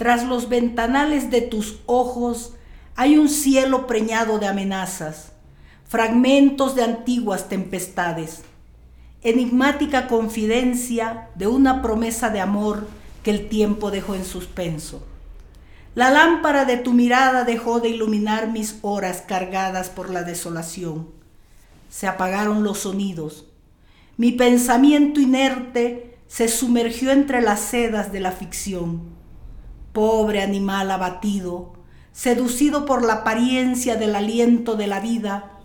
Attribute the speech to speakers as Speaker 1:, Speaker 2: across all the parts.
Speaker 1: Tras los ventanales de tus ojos hay un cielo preñado de amenazas, fragmentos de antiguas tempestades, enigmática confidencia de una promesa de amor que el tiempo dejó en suspenso. La lámpara de tu mirada dejó de iluminar mis horas cargadas por la desolación. Se apagaron los sonidos. Mi pensamiento inerte se sumergió entre las sedas de la ficción. Pobre animal abatido, seducido por la apariencia del aliento de la vida,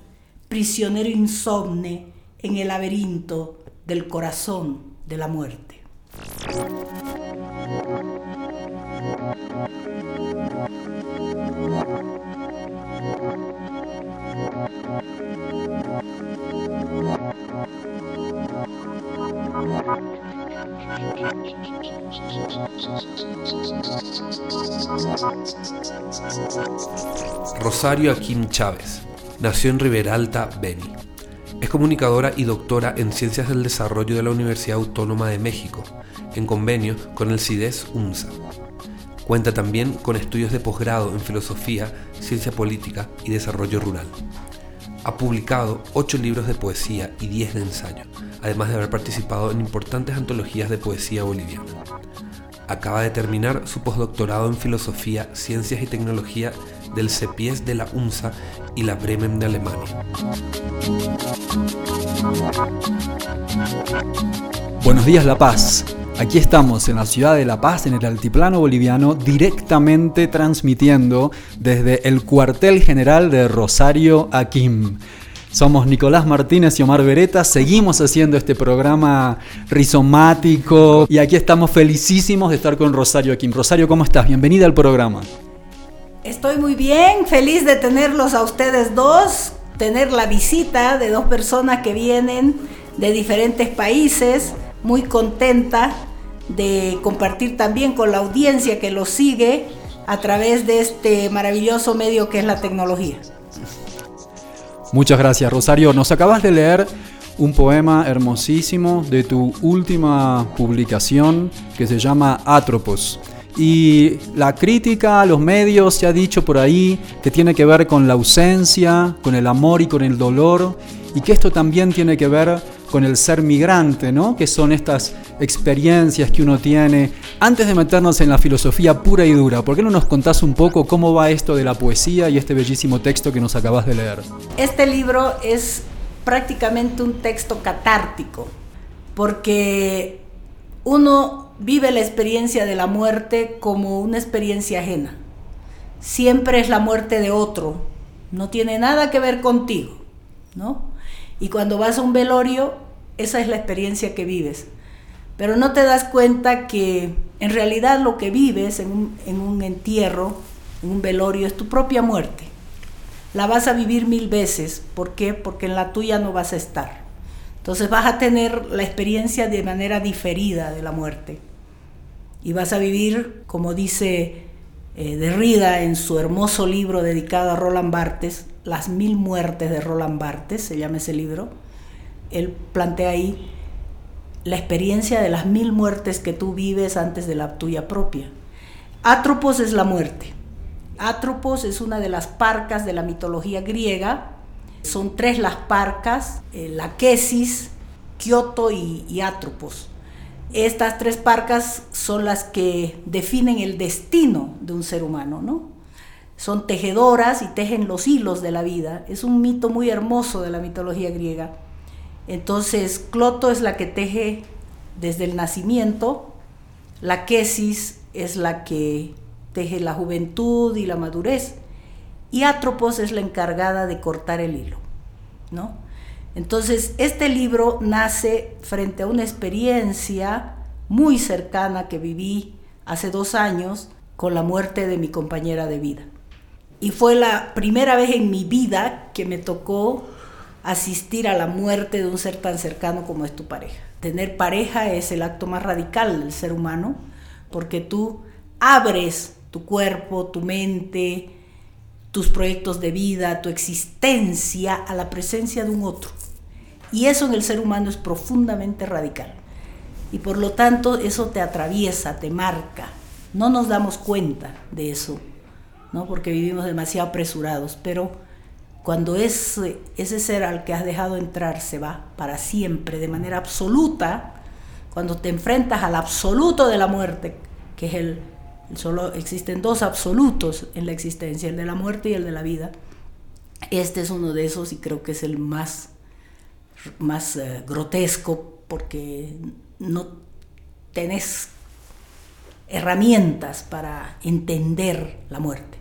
Speaker 1: prisionero insomne en el laberinto del corazón de la muerte.
Speaker 2: Rosario Akim Chávez nació en Riberalta, Beni. Es comunicadora y doctora en Ciencias del Desarrollo de la Universidad Autónoma de México, en convenio con el CIDES UNSA. Cuenta también con estudios de posgrado en Filosofía, Ciencia Política y Desarrollo Rural. Ha publicado ocho libros de poesía y diez de ensayo, además de haber participado en importantes antologías de poesía boliviana. Acaba de terminar su postdoctorado en Filosofía, Ciencias y Tecnología del CEPIES de la UNSA y la Bremen de Alemania.
Speaker 3: Buenos días La Paz. Aquí estamos en la ciudad de La Paz, en el altiplano boliviano, directamente transmitiendo desde el cuartel general de Rosario Akim. Somos Nicolás Martínez y Omar Beretta, seguimos haciendo este programa rizomático y aquí estamos felicísimos de estar con Rosario Akim. Rosario, ¿cómo estás? Bienvenida al programa.
Speaker 1: Estoy muy bien, feliz de tenerlos a ustedes dos, tener la visita de dos personas que vienen de diferentes países muy contenta de compartir también con la audiencia que lo sigue a través de este maravilloso medio que es la tecnología.
Speaker 3: Muchas gracias, Rosario. Nos acabas de leer un poema hermosísimo de tu última publicación que se llama Atropos. Y la crítica a los medios se ha dicho por ahí que tiene que ver con la ausencia, con el amor y con el dolor, y que esto también tiene que ver con el ser migrante, ¿no? Que son estas experiencias que uno tiene. Antes de meternos en la filosofía pura y dura, ¿por qué no nos contás un poco cómo va esto de la poesía y este bellísimo texto que nos acabas de leer?
Speaker 1: Este libro es prácticamente un texto catártico, porque uno vive la experiencia de la muerte como una experiencia ajena. Siempre es la muerte de otro, no tiene nada que ver contigo, ¿no? Y cuando vas a un velorio, esa es la experiencia que vives. Pero no te das cuenta que en realidad lo que vives en un, entierro, en un velorio, es tu propia muerte. La vas a vivir mil veces. ¿Por qué? Porque en la tuya no vas a estar. Entonces vas a tener la experiencia de manera diferida de la muerte. Y vas a vivir, como dice eh, Derrida en su hermoso libro dedicado a Roland Barthes, Las mil muertes de Roland Barthes, se llama ese libro él plantea ahí la experiencia de las mil muertes que tú vives antes de la tuya propia. Atropos es la muerte. Atropos es una de las parcas de la mitología griega. Son tres las parcas, eh, la Quesis, Kioto y, y Atropos. Estas tres parcas son las que definen el destino de un ser humano, ¿no? Son tejedoras y tejen los hilos de la vida. Es un mito muy hermoso de la mitología griega. Entonces, Cloto es la que teje desde el nacimiento, la Quesis es la que teje la juventud y la madurez, y Atropos es la encargada de cortar el hilo, ¿no? Entonces, este libro nace frente a una experiencia muy cercana que viví hace dos años con la muerte de mi compañera de vida. Y fue la primera vez en mi vida que me tocó asistir a la muerte de un ser tan cercano como es tu pareja. Tener pareja es el acto más radical del ser humano porque tú abres tu cuerpo, tu mente, tus proyectos de vida, tu existencia a la presencia de un otro. Y eso en el ser humano es profundamente radical. Y por lo tanto eso te atraviesa, te marca, No nos damos cuenta de eso, ¿no? porque vivimos demasiado apresurados, pero cuando ese, ese ser al que has dejado entrar se va para siempre, de manera absoluta, cuando te enfrentas al absoluto de la muerte, que es el, solo existen dos absolutos en la existencia, el de la muerte y el de la vida. Este es uno de esos y creo que es el más, más eh, grotesco porque no tenés herramientas para entender la muerte,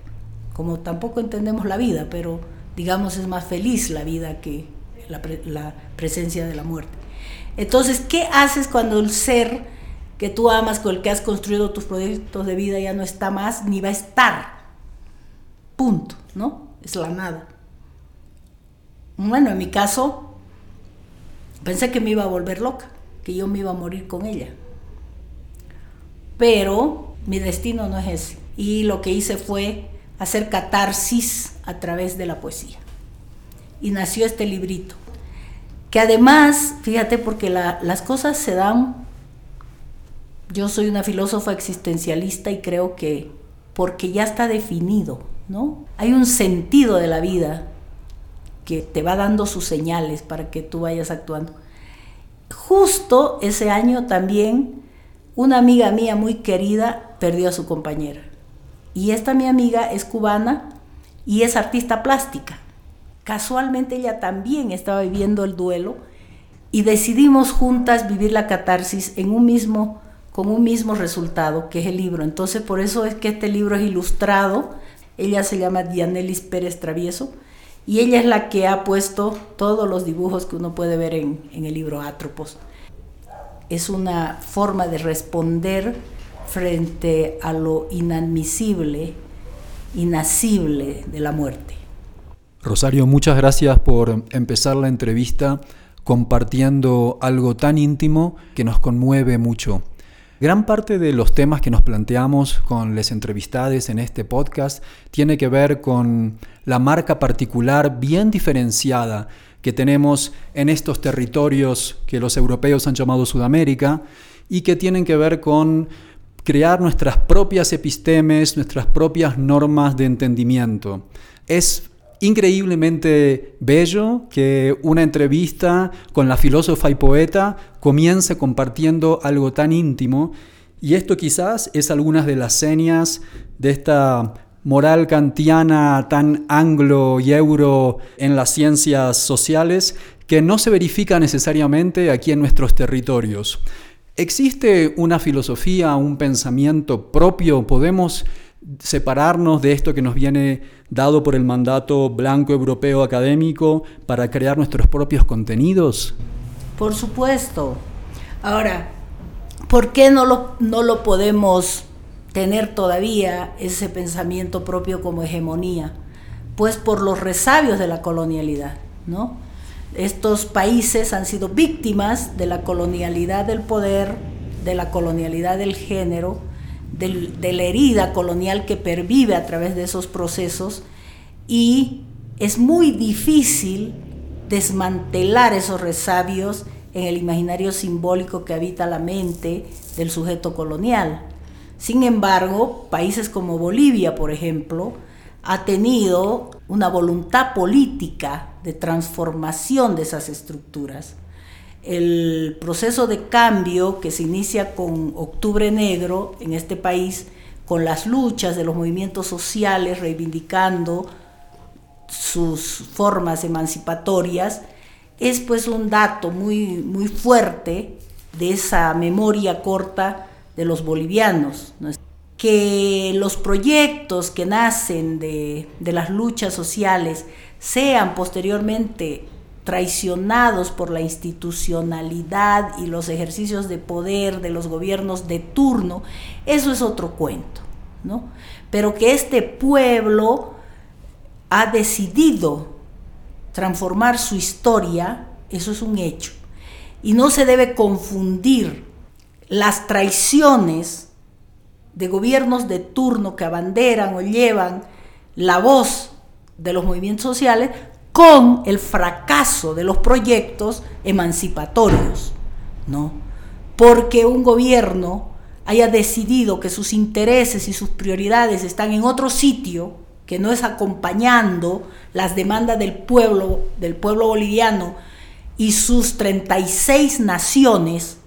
Speaker 1: como tampoco entendemos la vida, pero digamos es más feliz la vida que la, presencia de la muerte. Entonces, ¿qué haces cuando el ser que tú amas, con el que has construido tus proyectos de vida ya no está más, ni va a estar? Punto, ¿no? Es la nada. Bueno, en mi caso, pensé que me iba a volver loca, que yo me iba a morir con ella. Pero mi destino no es ese. Y lo que hice fue hacer catarsis a través de la poesía. Y nació este librito, que además, fíjate, porque las cosas se dan, yo soy una filósofa existencialista y creo que porque ya está definido, ¿no? Hay un sentido de la vida que te va dando sus señales para que tú vayas actuando. Justo ese año también una amiga mía muy querida perdió a su compañera. Y esta mi amiga es cubana y es artista plástica. Casualmente ella también estaba viviendo el duelo y decidimos juntas vivir la catarsis en un mismo con un mismo resultado, que es el libro. Entonces, por eso es que este libro es ilustrado. Ella se llama Dianelis Pérez Travieso y ella es la que ha puesto todos los dibujos que uno puede ver en, el libro Atropos. Es una forma de responder frente a lo inadmisible, inasible de la muerte.
Speaker 3: Rosario, muchas gracias por empezar la entrevista compartiendo algo tan íntimo que nos conmueve mucho. Gran parte de los temas que nos planteamos con las entrevistades en este podcast tiene que ver con la marca particular bien diferenciada que tenemos en estos territorios que los europeos han llamado Sudamérica y que tienen que ver con crear nuestras propias epistemes, nuestras propias normas de entendimiento. Es increíblemente bello que una entrevista con la filósofa y poeta comience compartiendo algo tan íntimo y esto quizás es algunas de las señas de esta moral kantiana tan anglo y euro en las ciencias sociales que no se verifica necesariamente aquí en nuestros territorios. ¿Existe una filosofía, un pensamiento propio? ¿Podemos separarnos de esto que nos viene dado por el mandato blanco europeo académico para crear nuestros propios contenidos?
Speaker 1: Por supuesto. Ahora, ¿por qué no lo, no lo podemos tener todavía ese pensamiento propio como hegemonía? Pues por los resabios de la colonialidad, ¿no? Estos países han sido víctimas de la colonialidad del poder, de la colonialidad del género, de la herida colonial que pervive a través de esos procesos y es muy difícil desmantelar esos resabios en el imaginario simbólico que habita la mente del sujeto colonial. Sin embargo, países como Bolivia, por ejemplo, ha tenido una voluntad política de transformación de esas estructuras el proceso de cambio que se inicia con Octubre Negro en este país, con las luchas de los movimientos sociales reivindicando sus formas emancipatorias, es pues un dato muy, muy fuerte de esa memoria corta de los bolivianos. Que los proyectos que nacen de, de las luchas sociales sean posteriormente traicionados por la institucionalidad y los ejercicios de poder de los gobiernos de turno, eso es otro cuento, ¿no? Pero que este pueblo ha decidido transformar su historia, eso es un hecho. Y no se debe confundir las traiciones de gobiernos de turno que abanderan o llevan la voz de los movimientos sociales con el fracaso de los proyectos emancipatorios, ¿no? Porque un gobierno haya decidido que sus intereses y sus prioridades están en otro sitio, que no es acompañando las demandas del pueblo, del pueblo boliviano y sus 36 naciones,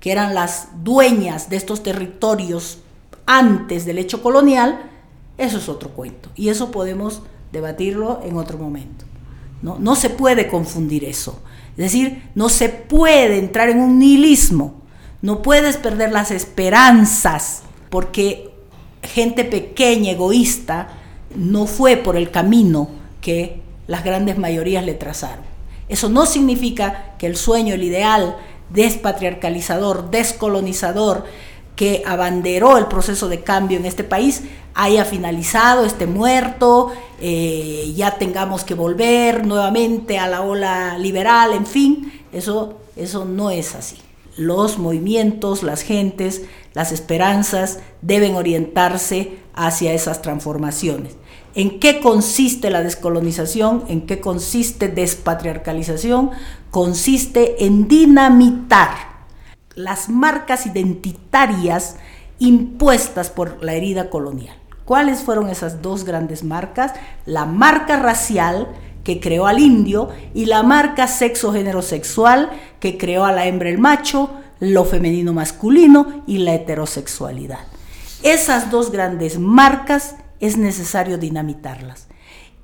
Speaker 1: que eran las dueñas de estos territorios antes del hecho colonial, eso es otro cuento. Y eso podemos debatirlo en otro momento. No, no se puede confundir eso. Es decir, no se puede entrar en un nihilismo. No puedes perder las esperanzas porque gente pequeña, egoísta, no fue por el camino que las grandes mayorías le trazaron. Eso no significa que el sueño, el ideal despatriarcalizador, descolonizador, que abanderó el proceso de cambio en este país haya finalizado, esté muerto, eh, ya tengamos que volver nuevamente a la ola liberal, en fin, eso, eso no es así. Los movimientos, las gentes, las esperanzas deben orientarse hacia esas transformaciones. ¿En qué consiste la descolonización? ¿En qué consiste despatriarcalización? Consiste en dinamitar las marcas identitarias impuestas por la herida colonial. ¿Cuáles fueron esas dos grandes marcas? La marca racial que creó al indio y la marca sexo-género sexual que creó a la hembra el macho, lo femenino masculino y la heterosexualidad. Esas dos grandes marcas es necesario dinamitarlas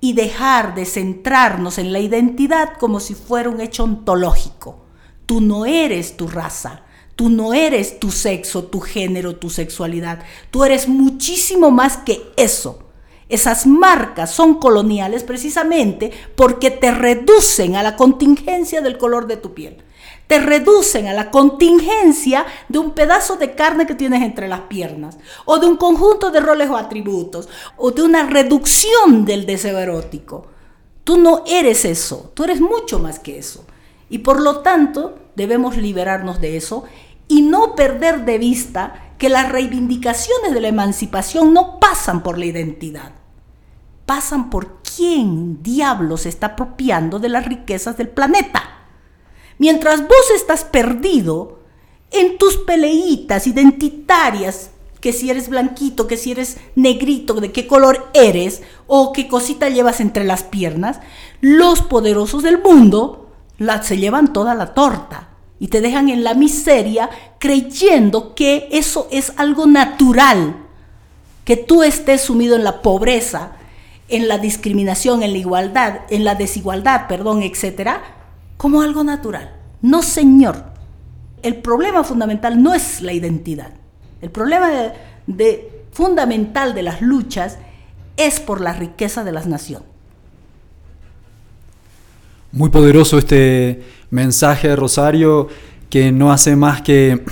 Speaker 1: y dejar de centrarnos en la identidad como si fuera un hecho ontológico. Tú no eres tu raza, Tú no eres tu sexo, tu género, tu sexualidad. Tú eres muchísimo más que eso. Esas marcas son coloniales precisamente porque te reducen a la contingencia del color de tu piel. Te reducen a la contingencia de un pedazo de carne que tienes entre las piernas, o de un conjunto de roles o atributos, o de una reducción del deseo erótico. Tú no eres eso, tú eres mucho más que eso. Y por lo tanto, debemos liberarnos de eso y no perder de vista que las reivindicaciones de la emancipación no pasan por la identidad, pasan por quién diablos está apropiando de las riquezas del planeta. Mientras vos estás perdido en tus peleitas identitarias, que si eres blanquito, que si eres negrito, de qué color eres o qué cosita llevas entre las piernas, los poderosos del mundo la, se llevan toda la torta y te dejan en la miseria creyendo que eso es algo natural, que tú estés sumido en la pobreza, en la discriminación, en la igualdad, en la desigualdad, perdón, etcétera, como algo natural. No, señor. El problema fundamental no es la identidad. El problema fundamental de las luchas es por la riqueza de las naciones.
Speaker 3: Muy poderoso este mensaje de Rosario que no hace más que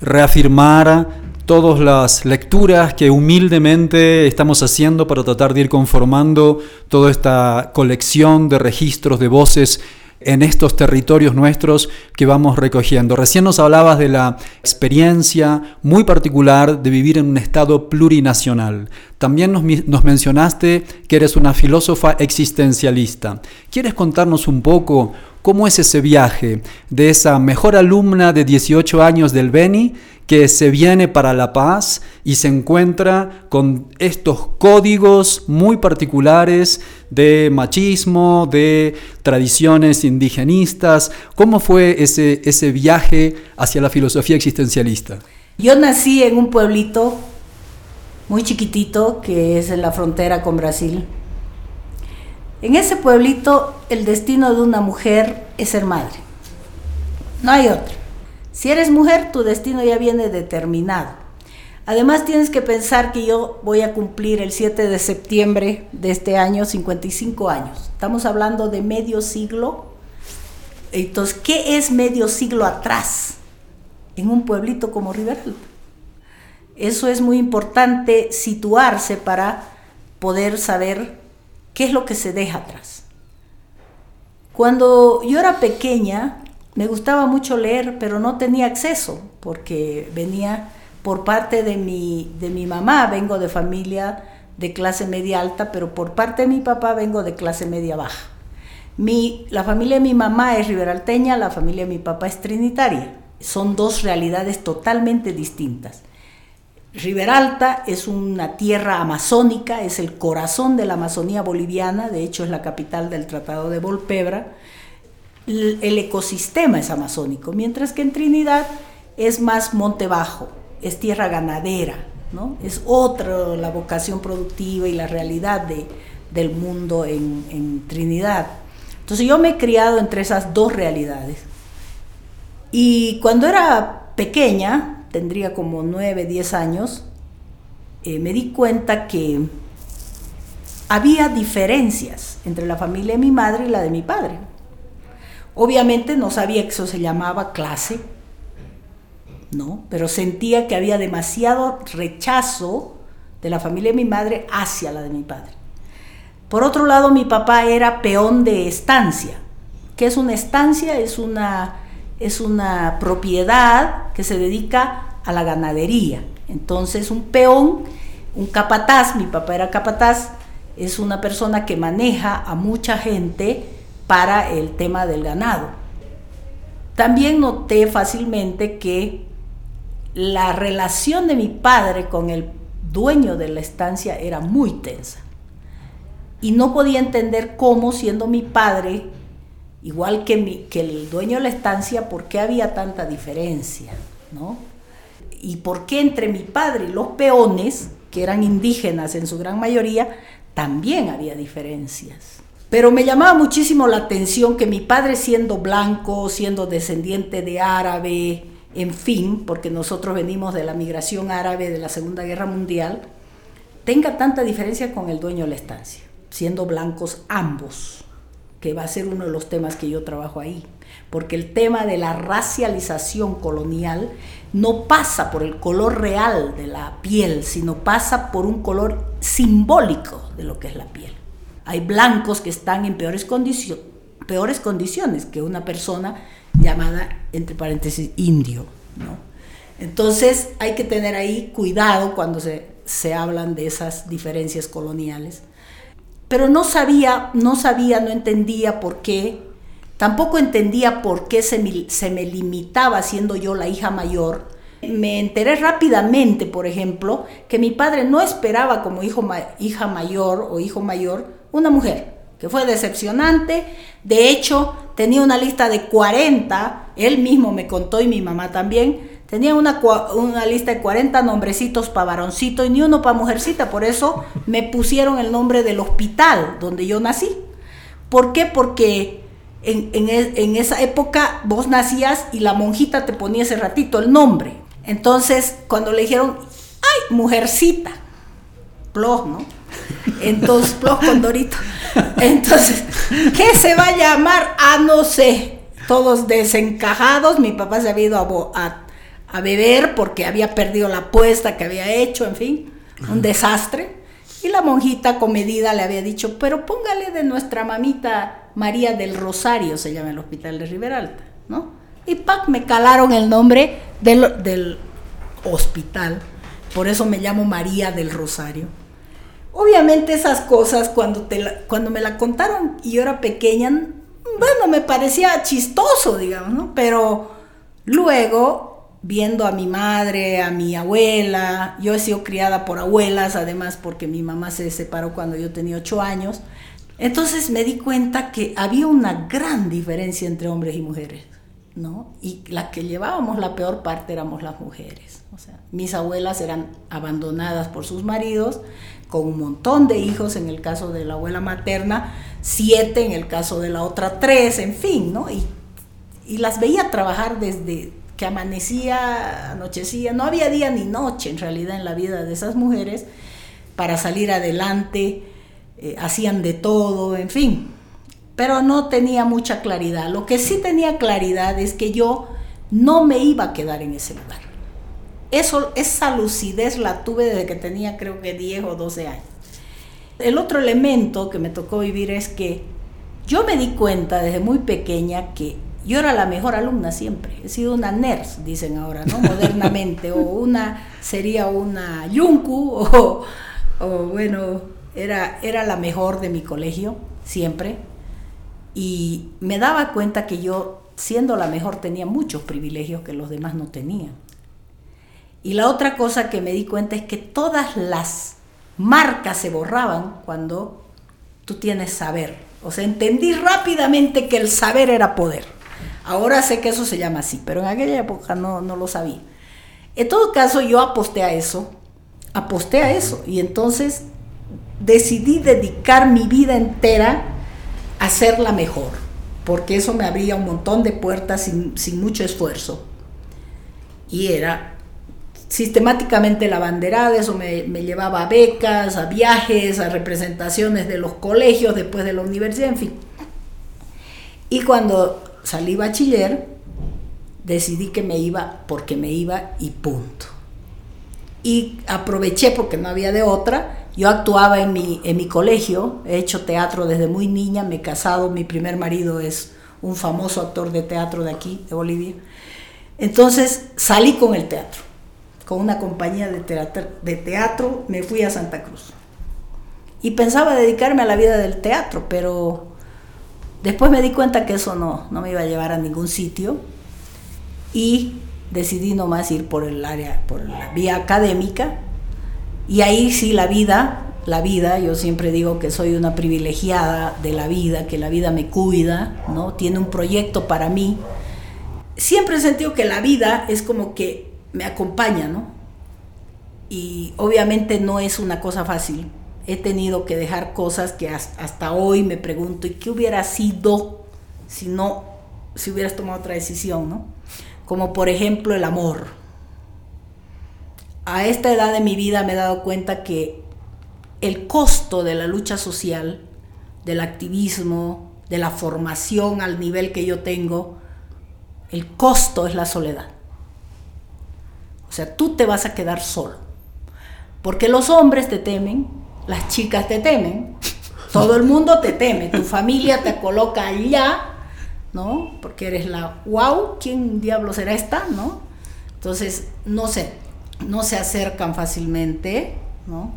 Speaker 3: reafirmar todas las lecturas que humildemente estamos haciendo para tratar de ir conformando toda esta colección de registros de voces en estos territorios nuestros que vamos recogiendo. Recién nos hablabas de la experiencia muy particular de vivir en un estado plurinacional. También nos, nos, mencionaste que eres una filósofa existencialista. ¿Quieres contarnos un poco cómo es ese viaje de esa mejor alumna de 18 años del Beni que se viene para La Paz y se encuentra con estos códigos muy particulares de machismo, de tradiciones indigenistas. ¿Cómo fue ese, ese viaje hacia la filosofía existencialista?
Speaker 1: Yo nací en un pueblito muy chiquitito que es en la frontera con Brasil. En ese pueblito el destino de una mujer es ser madre. No hay otro. Si eres mujer, tu destino ya viene determinado. Además tienes que pensar que yo voy a cumplir el 7 de septiembre de este año 55 años. Estamos hablando de medio siglo. Entonces, ¿qué es medio siglo atrás en un pueblito como Riveralta? Eso es muy importante situarse para poder saber qué es lo que se deja atrás. Cuando yo era pequeña, me gustaba mucho leer, pero no tenía acceso, porque venía por parte de mi, de mi mamá, vengo de familia de clase media alta, pero por parte de mi papá vengo de clase media baja. Mi, la familia de mi mamá es riberalteña, la familia de mi papá es trinitaria. son dos realidades totalmente distintas. Riberalta es una tierra amazónica, es el corazón de la Amazonía boliviana, de hecho es la capital del Tratado de Volpebra. El ecosistema es amazónico, mientras que en Trinidad es más monte bajo, es tierra ganadera, ¿no? es otra la vocación productiva y la realidad de, del mundo en, en Trinidad. Entonces yo me he criado entre esas dos realidades. Y cuando era pequeña, tendría como 9, 10 años, eh, me di cuenta que había diferencias entre la familia de mi madre y la de mi padre. Obviamente no sabía que eso se llamaba clase, ¿no? Pero sentía que había demasiado rechazo de la familia de mi madre hacia la de mi padre. Por otro lado, mi papá era peón de estancia. ¿Qué es una estancia? Es una es una propiedad que se dedica a la ganadería. Entonces un peón, un capataz, mi papá era capataz, es una persona que maneja a mucha gente para el tema del ganado. También noté fácilmente que la relación de mi padre con el dueño de la estancia era muy tensa. Y no podía entender cómo, siendo mi padre, igual que, el dueño de la estancia, por qué había tanta diferencia, ¿no? Y por qué entre mi padre y los peones, que eran indígenas en su gran mayoría, también había diferencias. Pero me llamaba muchísimo la atención que mi padre siendo blanco, siendo descendiente de árabe, en fin, porque nosotros venimos de la migración árabe de la Segunda Guerra Mundial, tenga tanta diferencia con el dueño de la estancia, siendo blancos ambos que va a ser uno de los temas que yo trabajo ahí, porque el tema de la racialización colonial no pasa por el color real de la piel, sino pasa por un color simbólico de lo que es la piel. Hay blancos que están en peores, peores condiciones que una persona llamada, entre paréntesis, indio. Entonces hay que tener ahí cuidado cuando se, se hablan de esas diferencias coloniales pero no sabía, no sabía, no entendía por qué, tampoco entendía por qué se me, limitaba siendo yo la hija mayor. Me enteré rápidamente, por ejemplo, que mi padre no esperaba como hijo, hija mayor o hijo mayor una mujer, que fue decepcionante. De hecho, tenía una lista de 40, él mismo me contó y mi mamá también, Tenía una, una, lista de 40 nombrecitos para varoncito y ni uno para mujercita. Por eso me pusieron el nombre del hospital donde yo nací. ¿Por qué? Porque en, en, esa época vos nacías y la monjita te ponía ese ratito el nombre. Entonces, cuando le dijeron, ¡ay, mujercita! Plos, ¿no? Entonces, Plos con Dorito. Entonces, ¿qué se va a llamar? Ah, no sé. Todos desencajados. Mi papá se había ido a, a a beber porque había perdido la apuesta que había hecho, en fin, un desastre. Y la monjita comedida le había dicho, pero póngale de nuestra mamita María del Rosario, se llama el hospital de Riberalta, ¿no? Y pac, me calaron el nombre del, del hospital, por eso me llamo María del Rosario. Obviamente esas cosas cuando, te cuando me la contaron y yo era pequeña, bueno, me parecía chistoso, digamos. Pero luego viendo a mi madre, a mi abuela. Yo he sido criada por abuelas, además porque mi mamá se separó cuando yo tenía ocho años. Entonces me di cuenta que había una gran diferencia entre hombres y mujeres, ¿no? Y la que llevábamos la peor parte éramos las mujeres. O sea, mis abuelas eran abandonadas por sus maridos, con un montón de hijos, en el caso de la abuela materna, siete, en el caso de la otra tres, en fin, ¿no? Y, y las veía trabajar desde que amanecía, anochecía, no había día ni noche en realidad en la vida de esas mujeres para salir adelante, eh, hacían de todo, en fin, pero no tenía mucha claridad. Lo que sí tenía claridad es que yo no me iba a quedar en ese lugar. Eso, esa lucidez la tuve desde que tenía creo que 10 o 12 años. El otro elemento que me tocó vivir es que yo me di cuenta desde muy pequeña que yo era la mejor alumna siempre, he sido una NERS, dicen ahora, ¿no? Modernamente, o una, sería una Yunku, o, o bueno, era, era la mejor de mi colegio, siempre. Y me daba cuenta que yo siendo la mejor tenía muchos privilegios que los demás no tenían. Y la otra cosa que me di cuenta es que todas las marcas se borraban cuando tú tienes saber. O sea, entendí rápidamente que el saber era poder. Ahora sé que eso se llama así, pero en aquella época no, no lo sabía. En todo caso, yo aposté a eso, aposté a eso, y entonces decidí dedicar mi vida entera hacerla mejor, porque eso me abría un montón de puertas sin, sin mucho esfuerzo. Y era sistemáticamente la banderada, eso me, llevaba a becas, a viajes, a representaciones de los colegios después de la universidad, en fin. Y cuando salí bachiller, decidí que me iba porque me iba y punto. Y aproveché porque no había de otra. Yo actuaba en mi, en mi colegio, he hecho teatro desde muy niña, me he casado, mi primer marido es un famoso actor de teatro de aquí, de Bolivia. Entonces salí con el teatro con una compañía de teatro, me fui a Santa Cruz. Y pensaba dedicarme a la vida del teatro, pero después me di cuenta que eso no, no me iba a llevar a ningún sitio y decidí nomás ir por el área, por la vía académica. Y ahí sí la vida, la vida, yo siempre digo que soy una privilegiada de la vida, que la vida me cuida, ¿no? Tiene un proyecto para mí. Siempre he sentido que la vida es como que me acompaña, ¿no? Y obviamente no es una cosa fácil. He tenido que dejar cosas que hasta hoy me pregunto, ¿y qué hubiera sido si no, si hubieras tomado otra decisión, ¿no? Como por ejemplo el amor. A esta edad de mi vida me he dado cuenta que el costo de la lucha social, del activismo, de la formación al nivel que yo tengo, el costo es la soledad. O sea, tú te vas a quedar solo. Porque los hombres te temen, las chicas te temen, todo el mundo te teme, tu familia te coloca allá, ¿no? Porque eres la wow, ¿quién diablo será esta, no? Entonces, no sé, no se acercan fácilmente, ¿no?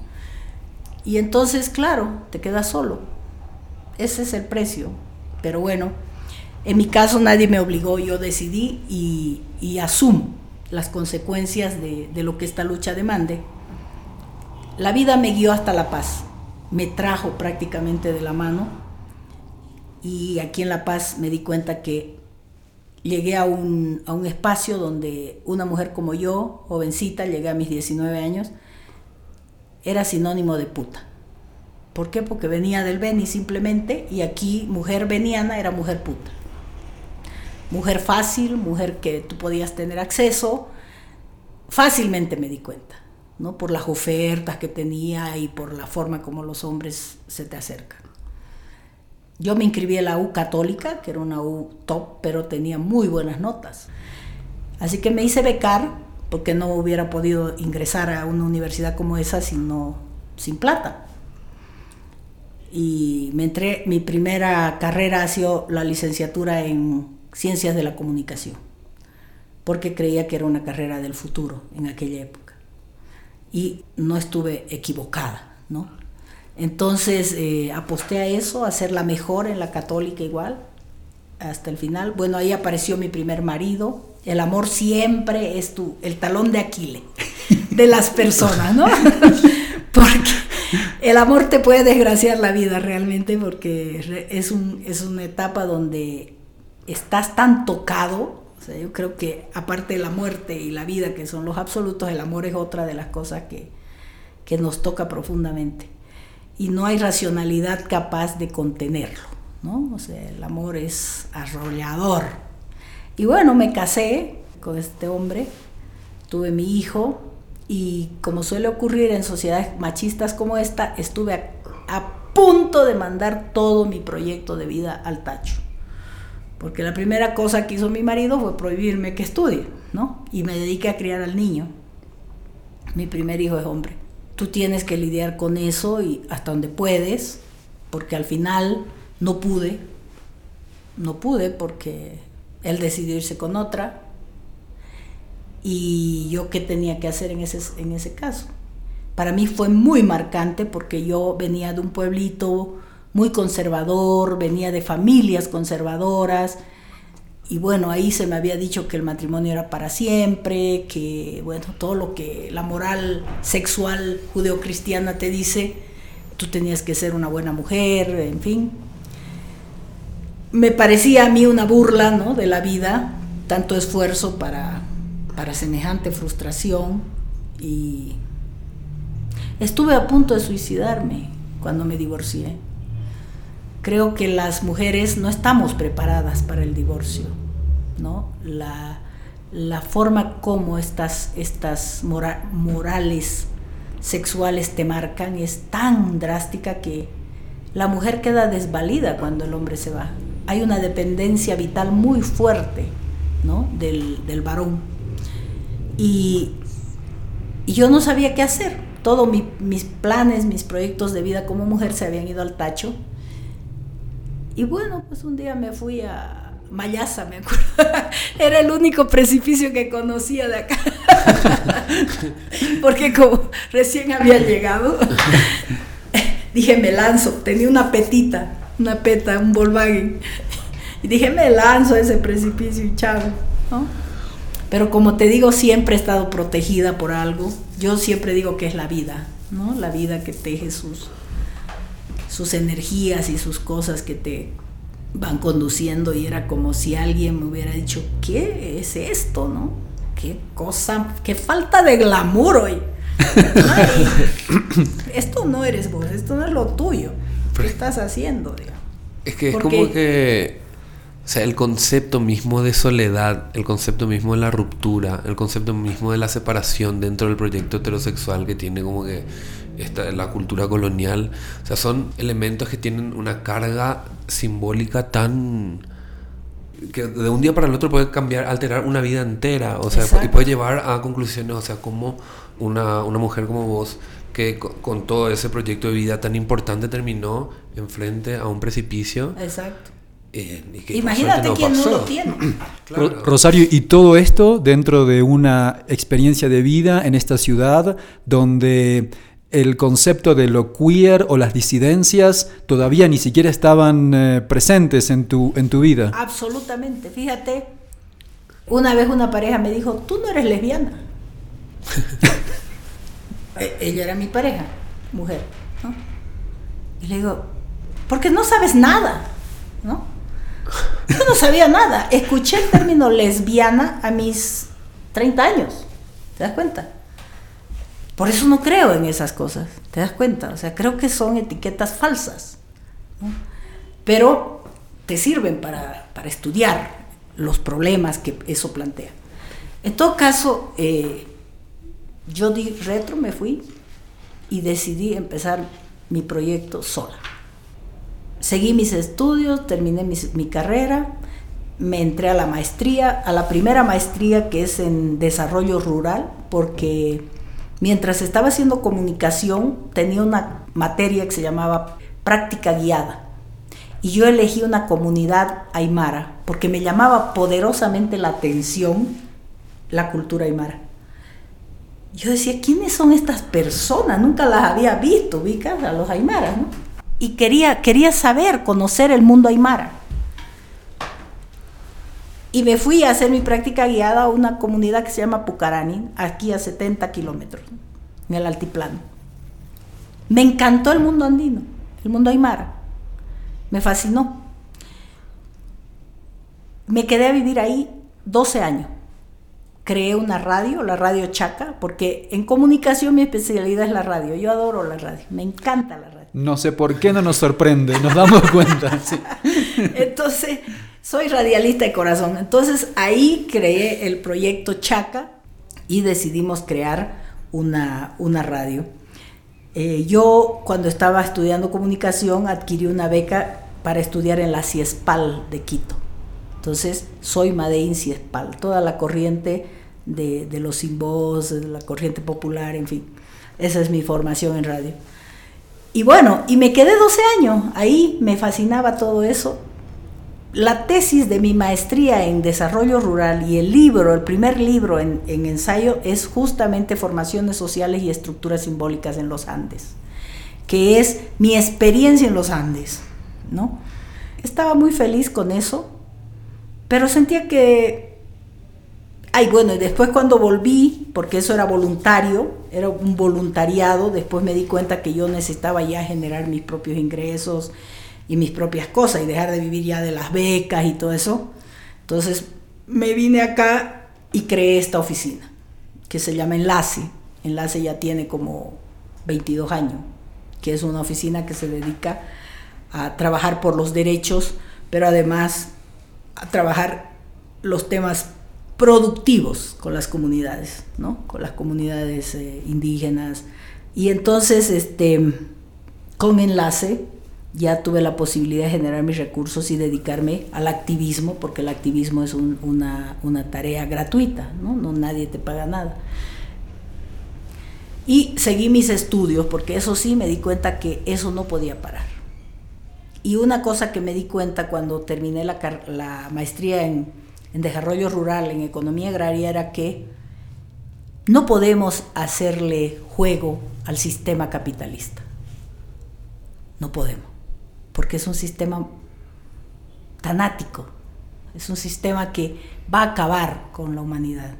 Speaker 1: Y entonces, claro, te quedas solo. Ese es el precio. Pero bueno, en mi caso nadie me obligó, yo decidí y, asumo las consecuencias de, lo que esta lucha demande. La vida me guió hasta La Paz, me trajo prácticamente de la mano y aquí en La Paz me di cuenta que llegué a un, a un espacio donde una mujer como yo, jovencita, llegué a mis 19 años, era sinónimo de puta. ¿Por qué? Porque venía del Beni simplemente y aquí mujer veniana era mujer puta mujer fácil, mujer que tú podías tener acceso, fácilmente me di cuenta, ¿no? Por las ofertas que tenía y por la forma como los hombres se te acercan. Yo me inscribí en la U católica, que era una U top, pero tenía muy buenas notas. Así que me hice becar, porque no hubiera podido ingresar a una universidad como esa sino, sin plata. Y me entré, mi primera carrera ha sido la licenciatura en ciencias de la comunicación, porque creía que era una carrera del futuro en aquella época. Y no estuve equivocada, ¿no? Entonces eh, aposté a eso, a ser la mejor en la católica igual, hasta el final. Bueno, ahí apareció mi primer marido. El amor siempre es tu, el talón de Aquiles de las personas, ¿no? porque el amor te puede desgraciar la vida realmente, porque es, un, es una etapa donde estás tan tocado, o sea, yo creo que aparte de la muerte y la vida, que son los absolutos, el amor es otra de las cosas que, que nos toca profundamente. Y no hay racionalidad capaz de contenerlo, ¿no? O sea, el amor es arrollador. Y bueno, me casé con este hombre, tuve mi hijo y como suele ocurrir en sociedades machistas como esta, estuve a, punto de mandar todo mi proyecto de vida al tacho porque la primera cosa que hizo mi marido fue prohibirme que estudie, ¿no? Y me dediqué a criar al niño. Mi primer hijo es hombre. Tú tienes que lidiar con eso y hasta donde puedes, porque al final no pude, no pude porque él decidió irse con otra. Y yo qué tenía que hacer en ese, en ese caso. Para mí fue muy marcante porque yo venía de un pueblito muy conservador, venía de familias conservadoras y bueno, ahí se me había dicho que el matrimonio era para siempre, que bueno, todo lo que la moral sexual judeocristiana te dice, tú tenías que ser una buena mujer, en fin. Me parecía a mí una burla ¿no? de la vida, tanto esfuerzo para, para semejante frustración y estuve a punto de suicidarme cuando me divorcié. Creo que las mujeres no estamos preparadas para el divorcio, ¿no? La, forma como estas, estas morales sexuales te marcan es tan drástica que la mujer queda desvalida cuando el hombre se va. Hay una dependencia vital muy fuerte ¿no? del, varón. Y, yo no sabía qué hacer. Todos mis planes, mis proyectos de vida como mujer se habían ido al tacho. Y bueno, pues un día me fui a Mayasa, me acuerdo. Era el único precipicio que conocía de acá. Porque como recién había llegado, dije, me lanzo. Tenía una petita, una peta, un Volkswagen. Y dije, me lanzo a ese precipicio y chao. Pero como te digo, siempre he estado protegida por algo. Yo siempre digo que es la vida, ¿no? La vida que teje sus, sus energías y sus cosas que te van conduciendo y era como si alguien me hubiera dicho, ¿qué es esto, no? Qué cosa, qué falta de glamour hoy. esto no eres vos, esto no es lo tuyo. ¿Qué estás haciendo?
Speaker 2: Es que es como que o sea, el concepto mismo de soledad, el concepto mismo de la ruptura, el concepto mismo de la separación dentro del proyecto heterosexual que tiene como que esta, la cultura colonial, o sea, son elementos que tienen una carga simbólica tan que de un día para el otro puede cambiar, alterar una vida entera, o sea, y puede llevar a conclusiones, o sea, como una, una mujer como vos que con, todo ese proyecto de vida tan importante terminó enfrente a un precipicio.
Speaker 1: Exacto. Eh, Imagínate quién no lo tiene.
Speaker 3: Rosario, y todo esto dentro de una experiencia de vida en esta ciudad donde el concepto de lo queer o las disidencias todavía ni siquiera estaban eh, presentes en tu, en tu vida.
Speaker 1: Absolutamente. Fíjate, una vez una pareja me dijo, tú no eres lesbiana. E, ella era mi pareja, mujer. Y le digo, porque no sabes nada, ¿no? Yo no sabía nada. Escuché el término lesbiana a mis 30 años. ¿Te das cuenta? Por eso no creo en esas cosas. ¿Te das cuenta? O sea, creo que son etiquetas falsas. Pero te sirven para, estudiar los problemas que eso plantea. En todo caso, eh, yo di retro, me fui y decidí empezar mi proyecto sola seguí mis estudios, terminé mi, carrera, me entré a la maestría, a la primera maestría que es en desarrollo rural, porque mientras estaba haciendo comunicación tenía una materia que se llamaba práctica guiada. Y yo elegí una comunidad aymara, porque me llamaba poderosamente la atención la cultura aymara. Yo decía, ¿quiénes son estas personas? Nunca las había visto, ubicas a los aymaras, ¿no? y quería, quería saber, conocer el mundo aymara. Y me fui a hacer mi práctica guiada a una comunidad que se llama Pucarani, aquí a 70 kilómetros, en el altiplano. Me encantó el mundo andino, el mundo aymara. Me fascinó. Me quedé a vivir ahí 12 años. Creé una radio, la radio Chaca, porque en comunicación mi especialidad es la radio. Yo adoro la radio, me encanta la radio.
Speaker 3: No sé por qué no nos sorprende, nos damos cuenta.
Speaker 1: Entonces, soy radialista de corazón. Entonces, ahí creé el proyecto Chaca y decidimos crear una, una radio. Eh, yo, cuando estaba estudiando comunicación, adquirí una beca para estudiar en la CIESPAL de Quito. Entonces, soy Madein CIESPAL, toda la corriente de, de los sin voz, la corriente popular, en fin. Esa es mi formación en radio. Y bueno, y me quedé 12 años, ahí me fascinaba todo eso. La tesis de mi maestría en desarrollo rural y el libro, el primer libro en, ensayo, es justamente Formaciones Sociales y Estructuras Simbólicas en los Andes, que es mi experiencia en los Andes, ¿no? Estaba muy feliz con eso, Pero sentía que... Ay, bueno, y después cuando volví, porque eso era voluntario, era un voluntariado, después me di cuenta que yo necesitaba ya generar mis propios ingresos y mis propias cosas y dejar de vivir ya de las becas y todo eso. Entonces me vine acá y creé esta oficina, que se llama Enlace. Enlace ya tiene como 22 años, que es una oficina que se dedica a trabajar por los derechos, pero además a trabajar los temas productivos con las comunidades, ¿no? Con las comunidades eh, indígenas. Y entonces, este, con enlace, ya tuve la posibilidad de generar mis recursos y dedicarme al activismo, porque el activismo es una, tarea gratuita, ¿no? Nadie te paga nada. Y seguí mis estudios, porque eso sí me di cuenta que eso no podía parar. Y una cosa que me di cuenta cuando terminé la, maestría en desarrollo rural, en economía agraria, era que no podemos hacerle juego al sistema capitalista. No podemos, porque es un sistema tanático, es un sistema que va a acabar con la humanidad.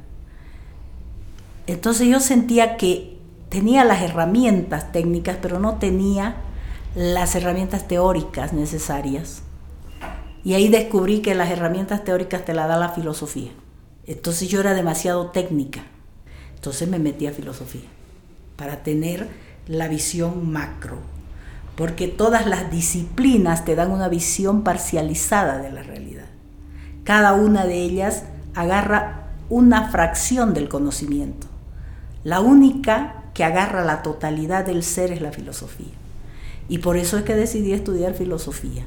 Speaker 1: Entonces yo sentía que tenía las herramientas técnicas, pero no tenía las herramientas teóricas necesarias. Y ahí descubrí que las herramientas teóricas te las da la filosofía. Entonces yo era demasiado técnica. Entonces me metí a filosofía para tener la visión macro. Porque todas las disciplinas te dan una visión parcializada de la realidad. Cada una de ellas agarra una fracción del conocimiento. La única que agarra la totalidad del ser es la filosofía. Y por eso es que decidí estudiar filosofía.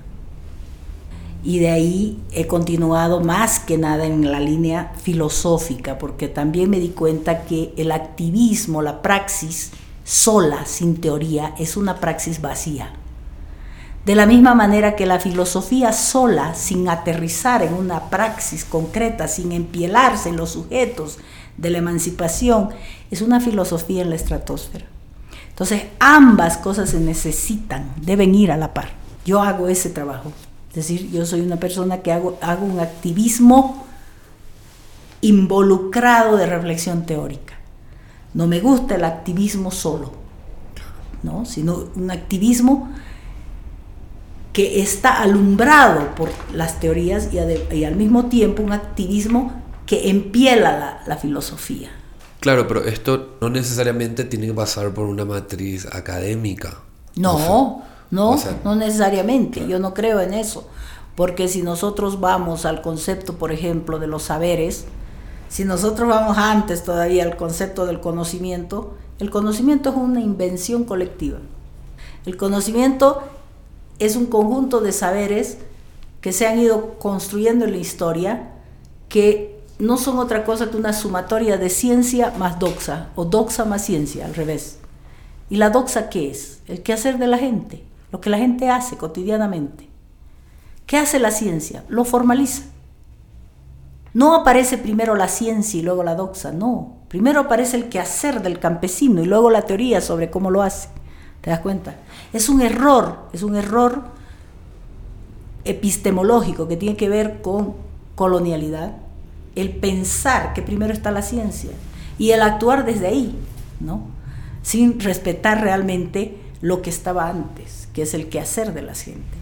Speaker 1: Y de ahí he continuado más que nada en la línea filosófica, porque también me di cuenta que el activismo, la praxis sola, sin teoría, es una praxis vacía. De la misma manera que la filosofía sola, sin aterrizar en una praxis concreta, sin empielarse en los sujetos de la emancipación, es una filosofía en la estratosfera. Entonces, ambas cosas se necesitan, deben ir a la par. Yo hago ese trabajo. Es decir, yo soy una persona que hago, hago un activismo involucrado de reflexión teórica. No me gusta el activismo solo, ¿no? sino un activismo que está alumbrado por las teorías y, al mismo tiempo un activismo que empiela la filosofía.
Speaker 2: Claro, pero esto no necesariamente tiene que pasar por una matriz académica.
Speaker 1: No, no, no necesariamente. Yo no creo en eso. Porque si nosotros vamos al concepto, por ejemplo, de los saberes, si nosotros vamos antes todavía al concepto del conocimiento, el conocimiento es una invención colectiva. El conocimiento es un conjunto de saberes que se han ido construyendo en la historia que no son otra cosa que una sumatoria de ciencia más doxa, o doxa más ciencia, al revés. ¿Y la doxa qué es? El quehacer de la gente, lo que la gente hace cotidianamente. ¿Qué hace la ciencia? Lo formaliza. No aparece primero la ciencia y luego la doxa, no. Primero aparece el quehacer del campesino y luego la teoría sobre cómo lo hace. ¿Te das cuenta? Es un error, es un error epistemológico que tiene que ver con colonialidad, el pensar que primero está la ciencia y el actuar desde ahí, ¿no? Sin respetar realmente lo que estaba antes, que es el quehacer de las gentes.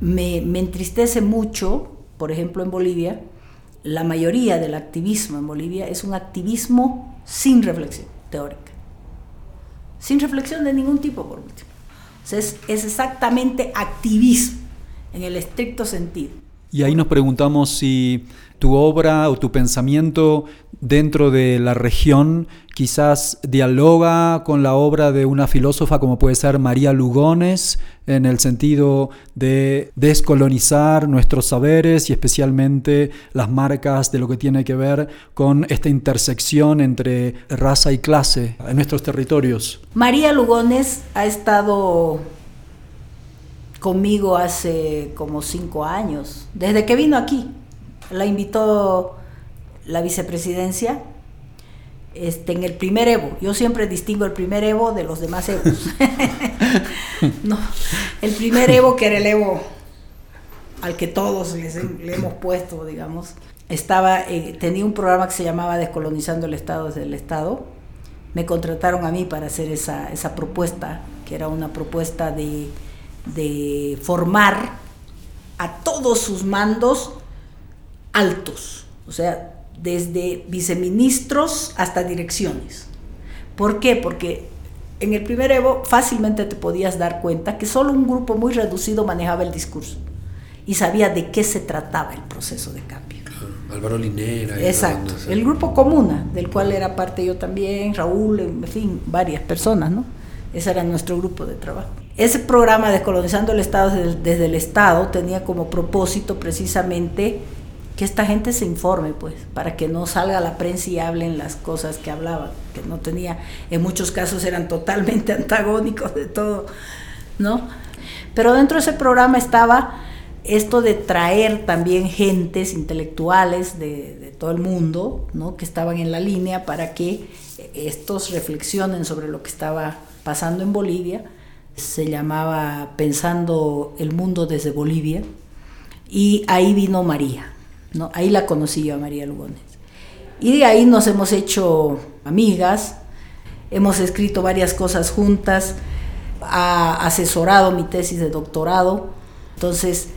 Speaker 1: Me, me entristece mucho, por ejemplo, en Bolivia, la mayoría del activismo en Bolivia es un activismo sin reflexión teórica. Sin reflexión de ningún tipo, por último. es, es exactamente activismo en el estricto sentido.
Speaker 3: Y ahí nos preguntamos si tu obra o tu pensamiento dentro de la región quizás dialoga con la obra de una filósofa como puede ser María Lugones en el sentido de descolonizar nuestros saberes y especialmente las marcas de lo que tiene que ver con esta intersección entre raza y clase en nuestros territorios.
Speaker 1: María Lugones ha estado conmigo hace como cinco años, desde que vino aquí la invitó la vicepresidencia este, en el primer Evo. Yo siempre distingo el primer Evo de los demás Evos. no, el primer Evo que era el Evo al que todos le hemos puesto, digamos, estaba, eh, tenía un programa que se llamaba Descolonizando el Estado desde el Estado. Me contrataron a mí para hacer esa, esa propuesta, que era una propuesta de, de formar a todos sus mandos altos, o sea, desde viceministros hasta direcciones. ¿Por qué? Porque en el primer Evo fácilmente te podías dar cuenta que solo un grupo muy reducido manejaba el discurso y sabía de qué se trataba el proceso de cambio.
Speaker 2: Álvaro Linera.
Speaker 1: Exacto. El grupo Comuna, del cual era parte yo también, Raúl, en fin, varias personas, ¿no? Ese era nuestro grupo de trabajo. Ese programa Descolonizando el Estado desde, el Estado tenía como propósito precisamente que esta gente se informe, pues, para que no salga a la prensa y hablen las cosas que hablaban, que no tenía, en muchos casos eran totalmente antagónicos de todo, ¿no? Pero dentro de ese programa estaba esto de traer también gentes intelectuales de, todo el mundo, ¿no? que estaban en la línea para que estos reflexionen sobre lo que estaba pasando en Bolivia. Se llamaba Pensando el Mundo desde Bolivia. Y ahí vino María, ¿no? ahí la conocí yo a María Lugones. Y de ahí nos hemos hecho amigas, hemos escrito varias cosas juntas, ha asesorado mi tesis de doctorado. Entonces,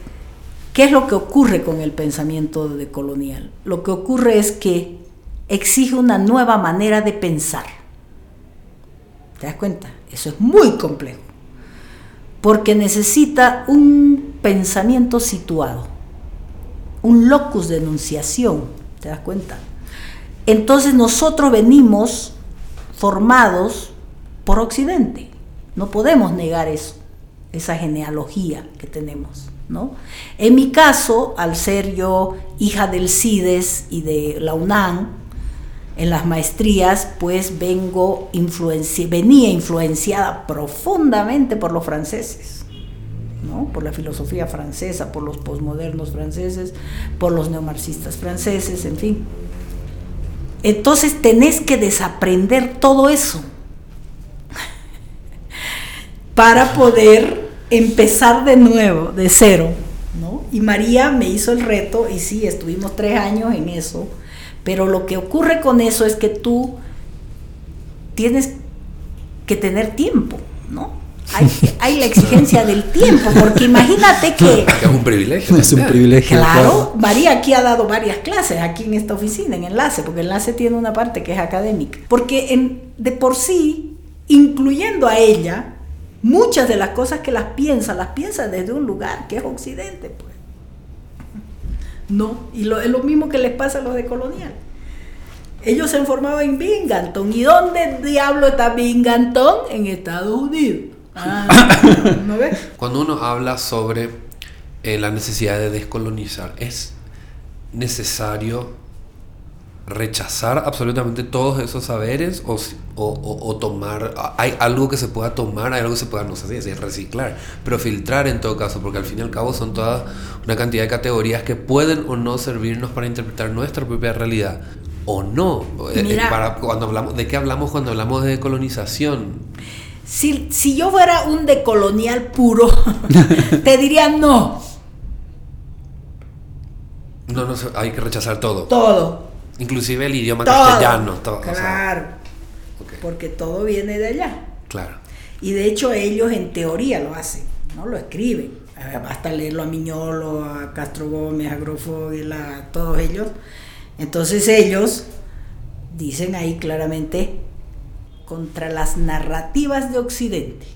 Speaker 1: ¿Qué es lo que ocurre con el pensamiento decolonial? Lo que ocurre es que exige una nueva manera de pensar. ¿Te das cuenta? Eso es muy complejo. Porque necesita un pensamiento situado, un locus de enunciación. ¿Te das cuenta? Entonces nosotros venimos formados por Occidente. No podemos negar eso, esa genealogía que tenemos. En mi caso, al ser yo hija del CIDES y de la UNAM, en las maestrías, pues vengo venía influenciada profundamente por los franceses, por la filosofía francesa, por los posmodernos franceses, por los neomarxistas franceses, en fin. Entonces tenés que desaprender todo eso para poder empezar de nuevo, de cero. ¿no? Y María me hizo el reto y sí, estuvimos tres años en eso, pero lo que ocurre con eso es que tú tienes que tener tiempo, ¿no? Hay, hay la exigencia del tiempo, porque imagínate que...
Speaker 2: Es un privilegio.
Speaker 3: Es un privilegio.
Speaker 1: Claro, María aquí ha dado varias clases, aquí en esta oficina, en Enlace, porque Enlace tiene una parte que es académica. Porque en, de por sí, incluyendo a ella, Muchas de las cosas que las piensa, las piensa desde un lugar que es Occidente, pues. No, y lo, es lo mismo que les pasa a los de colonial. Ellos se han formado en Binghamton. ¿Y dónde diablo está Binghamton? En Estados Unidos. Ah,
Speaker 2: ¿no ves? Cuando uno habla sobre eh, la necesidad de descolonizar, es necesario rechazar absolutamente todos esos saberes o, o, tomar, hay algo que se pueda tomar, hay algo que se pueda, no sé si reciclar, pero filtrar en todo caso, porque al fin y al cabo son toda una cantidad de categorías que pueden o no servirnos para interpretar nuestra propia realidad o no. Eh, eh, para, cuando hablamos, ¿De qué hablamos cuando hablamos de colonización?
Speaker 1: Si, si yo fuera un decolonial puro, te diría no.
Speaker 2: No, no, hay que rechazar todo.
Speaker 1: Todo.
Speaker 2: Inclusive el idioma castellano. Todo,
Speaker 1: claro. Porque todo viene de allá.
Speaker 2: Claro.
Speaker 1: Y de hecho ellos en teoría lo hacen, ¿no? Lo escriben. Basta leerlo a Miñolo, a Castro Gómez, a Grofogel, a todos ellos. Entonces ellos dicen ahí claramente contra las narrativas de Occidente.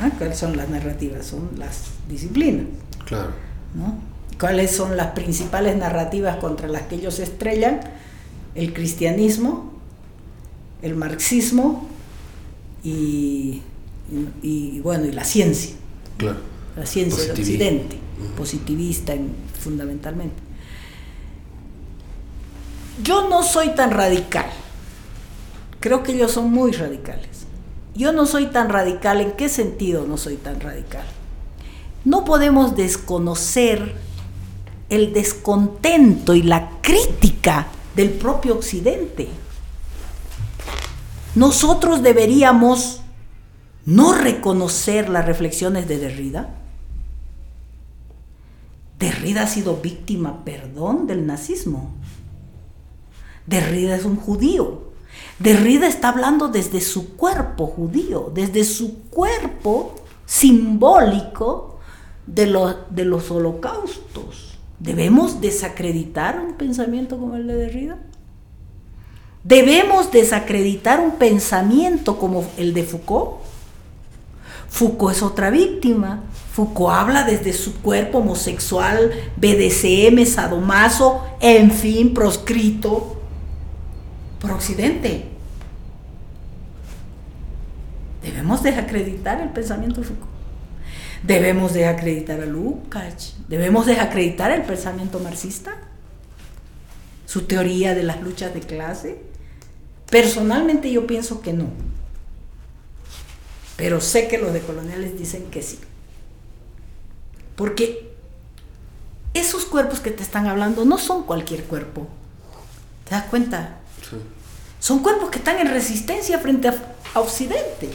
Speaker 1: ¿Ah? ¿Cuáles son las narrativas? Son las disciplinas.
Speaker 2: Claro.
Speaker 1: ¿no? ¿Cuáles son las principales narrativas contra las que ellos estrellan? El cristianismo, el marxismo y, bueno, y la ciencia.
Speaker 2: Claro.
Speaker 1: La ciencia del occidente, positivista fundamentalmente. Yo no soy tan radical. Creo que ellos son muy radicales. Yo no soy tan radical. ¿En qué sentido no soy tan radical? No podemos desconocer el descontento y la crítica del propio Occidente. Nosotros deberíamos no reconocer las reflexiones de Derrida. Derrida ha sido víctima, perdón, del nazismo. Derrida es un judío. Derrida está hablando desde su cuerpo judío, desde su cuerpo simbólico de, de los holocaustos. ¿Debemos desacreditar un pensamiento como el de Derrida? ¿Debemos desacreditar un pensamiento como el de Foucault? Foucault es otra víctima. Foucault habla desde su cuerpo homosexual, BDSM, sadomaso, en fin, proscrito por Occidente. Debemos desacreditar el pensamiento Foucault. Debemos desacreditar a Lukács. Debemos desacreditar el pensamiento marxista. Su teoría de las luchas de clase. Personalmente yo pienso que no. Pero sé que los decoloniales dicen que sí. Porque esos cuerpos que te están hablando no son cualquier cuerpo. ¿Te das cuenta? Son cuerpos que están en resistencia frente a, Occidente.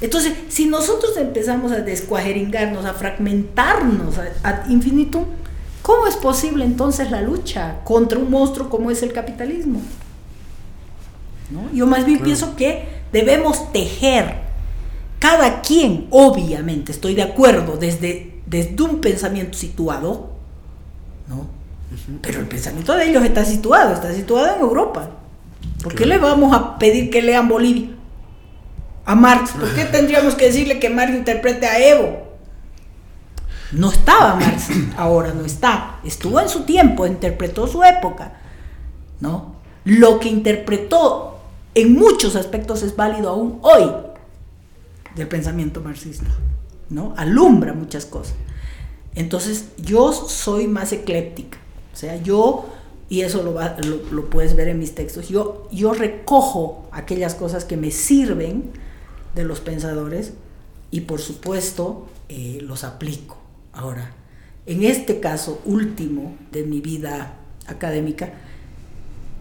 Speaker 1: Entonces, si nosotros empezamos a descuajeringarnos, a fragmentarnos ad infinitum, ¿cómo es posible entonces la lucha contra un monstruo como es el capitalismo? Yo más bien pienso que debemos tejer cada quien, obviamente, estoy de acuerdo, desde, desde un pensamiento situado, ¿no? Pero el pensamiento de ellos está situado, está situado en Europa. ¿Por qué le vamos a pedir que lean Bolivia? A Marx. ¿Por qué tendríamos que decirle que Marx interprete a Evo? No estaba Marx, ahora no está. Estuvo en su tiempo, interpretó su época. ¿No? Lo que interpretó en muchos aspectos es válido aún hoy del pensamiento marxista. ¿No? Alumbra muchas cosas. Entonces, yo soy más ecléptica. O sea, yo, y eso lo, lo, puedes ver en mis textos, yo, yo recojo aquellas cosas que me sirven de los pensadores y por supuesto eh, los aplico. Ahora, en este caso último de mi vida académica,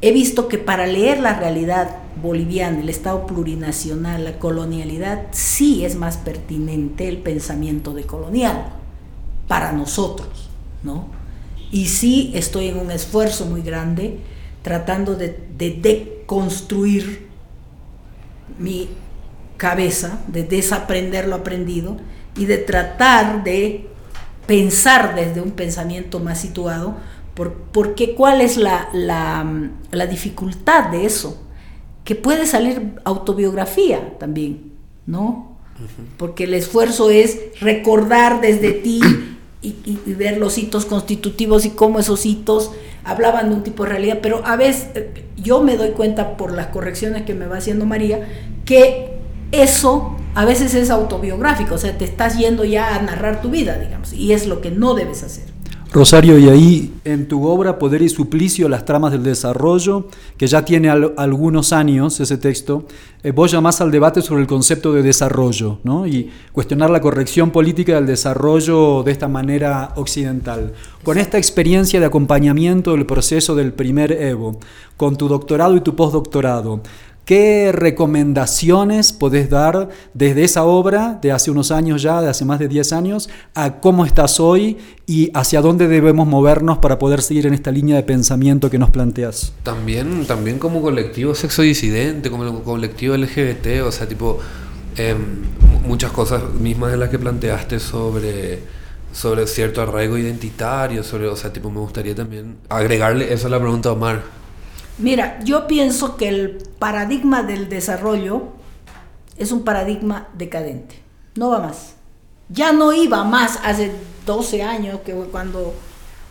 Speaker 1: he visto que para leer la realidad boliviana, el Estado plurinacional, la colonialidad, sí es más pertinente el pensamiento de colonial para nosotros, ¿no? Y sí estoy en un esfuerzo muy grande tratando de, deconstruir mi cabeza, de desaprender lo aprendido y de tratar de pensar desde un pensamiento más situado, porque cuál es la, la, dificultad de eso, que puede salir autobiografía también, ¿no? Porque el esfuerzo es recordar desde ti y, ver los hitos constitutivos y cómo esos hitos hablaban de un tipo de realidad, pero a veces eh, yo me doy cuenta por las correcciones que me va haciendo María, que eso a veces es autobiográfico, o sea, te estás yendo ya a narrar tu vida, digamos, y es lo que no debes hacer.
Speaker 3: Rosario, y ahí en tu obra Poder y Suplicio, las tramas del desarrollo, que ya tiene algunos años ese texto, eh, vos llamás al debate sobre el concepto de desarrollo ¿no? y cuestionar la corrección política del desarrollo de esta manera occidental. Con esta experiencia de acompañamiento del proceso del primer Evo, con tu doctorado y tu postdoctorado, ¿Qué recomendaciones podés dar desde esa obra de hace unos años ya, de hace más de 10 años, a cómo estás hoy y hacia dónde debemos movernos para poder seguir en esta línea de pensamiento que nos planteas?
Speaker 2: También, también como colectivo sexo disidente, como colectivo LGBT, o sea, tipo, em, muchas cosas mismas de las que planteaste sobre sobre cierto arraigo identitario, sobre, o sea, tipo, me gustaría también agregarle eso a la pregunta Omar
Speaker 1: Mira, yo pienso que el paradigma del desarrollo es un paradigma decadente. No va más. Ya no iba más hace 12 años, que cuando,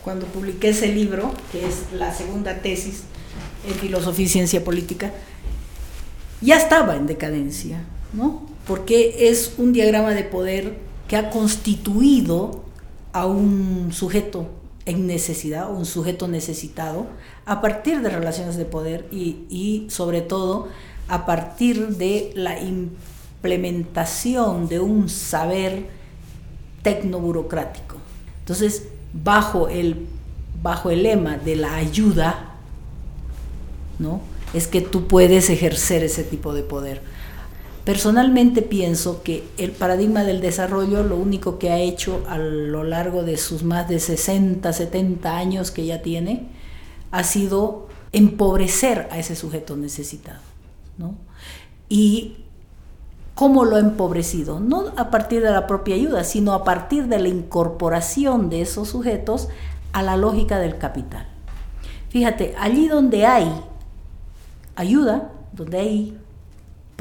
Speaker 1: cuando publiqué ese libro, que es la segunda tesis en filosofía y ciencia política, ya estaba en decadencia, ¿no? Porque es un diagrama de poder que ha constituido a un sujeto en necesidad, un sujeto necesitado, a partir de relaciones de poder y, sobre todo a partir de la implementación de un saber tecnoburocrático. Entonces, bajo el, bajo el lema de la ayuda, ¿no? es que tú puedes ejercer ese tipo de poder. Personalmente pienso que el paradigma del desarrollo lo único que ha hecho a lo largo de sus más de 60, 70 años que ya tiene, ha sido empobrecer a ese sujeto necesitado. ¿no? Y ¿Cómo lo ha empobrecido? No a partir de la propia ayuda, sino a partir de la incorporación de esos sujetos a la lógica del capital. Fíjate, allí donde hay ayuda, donde hay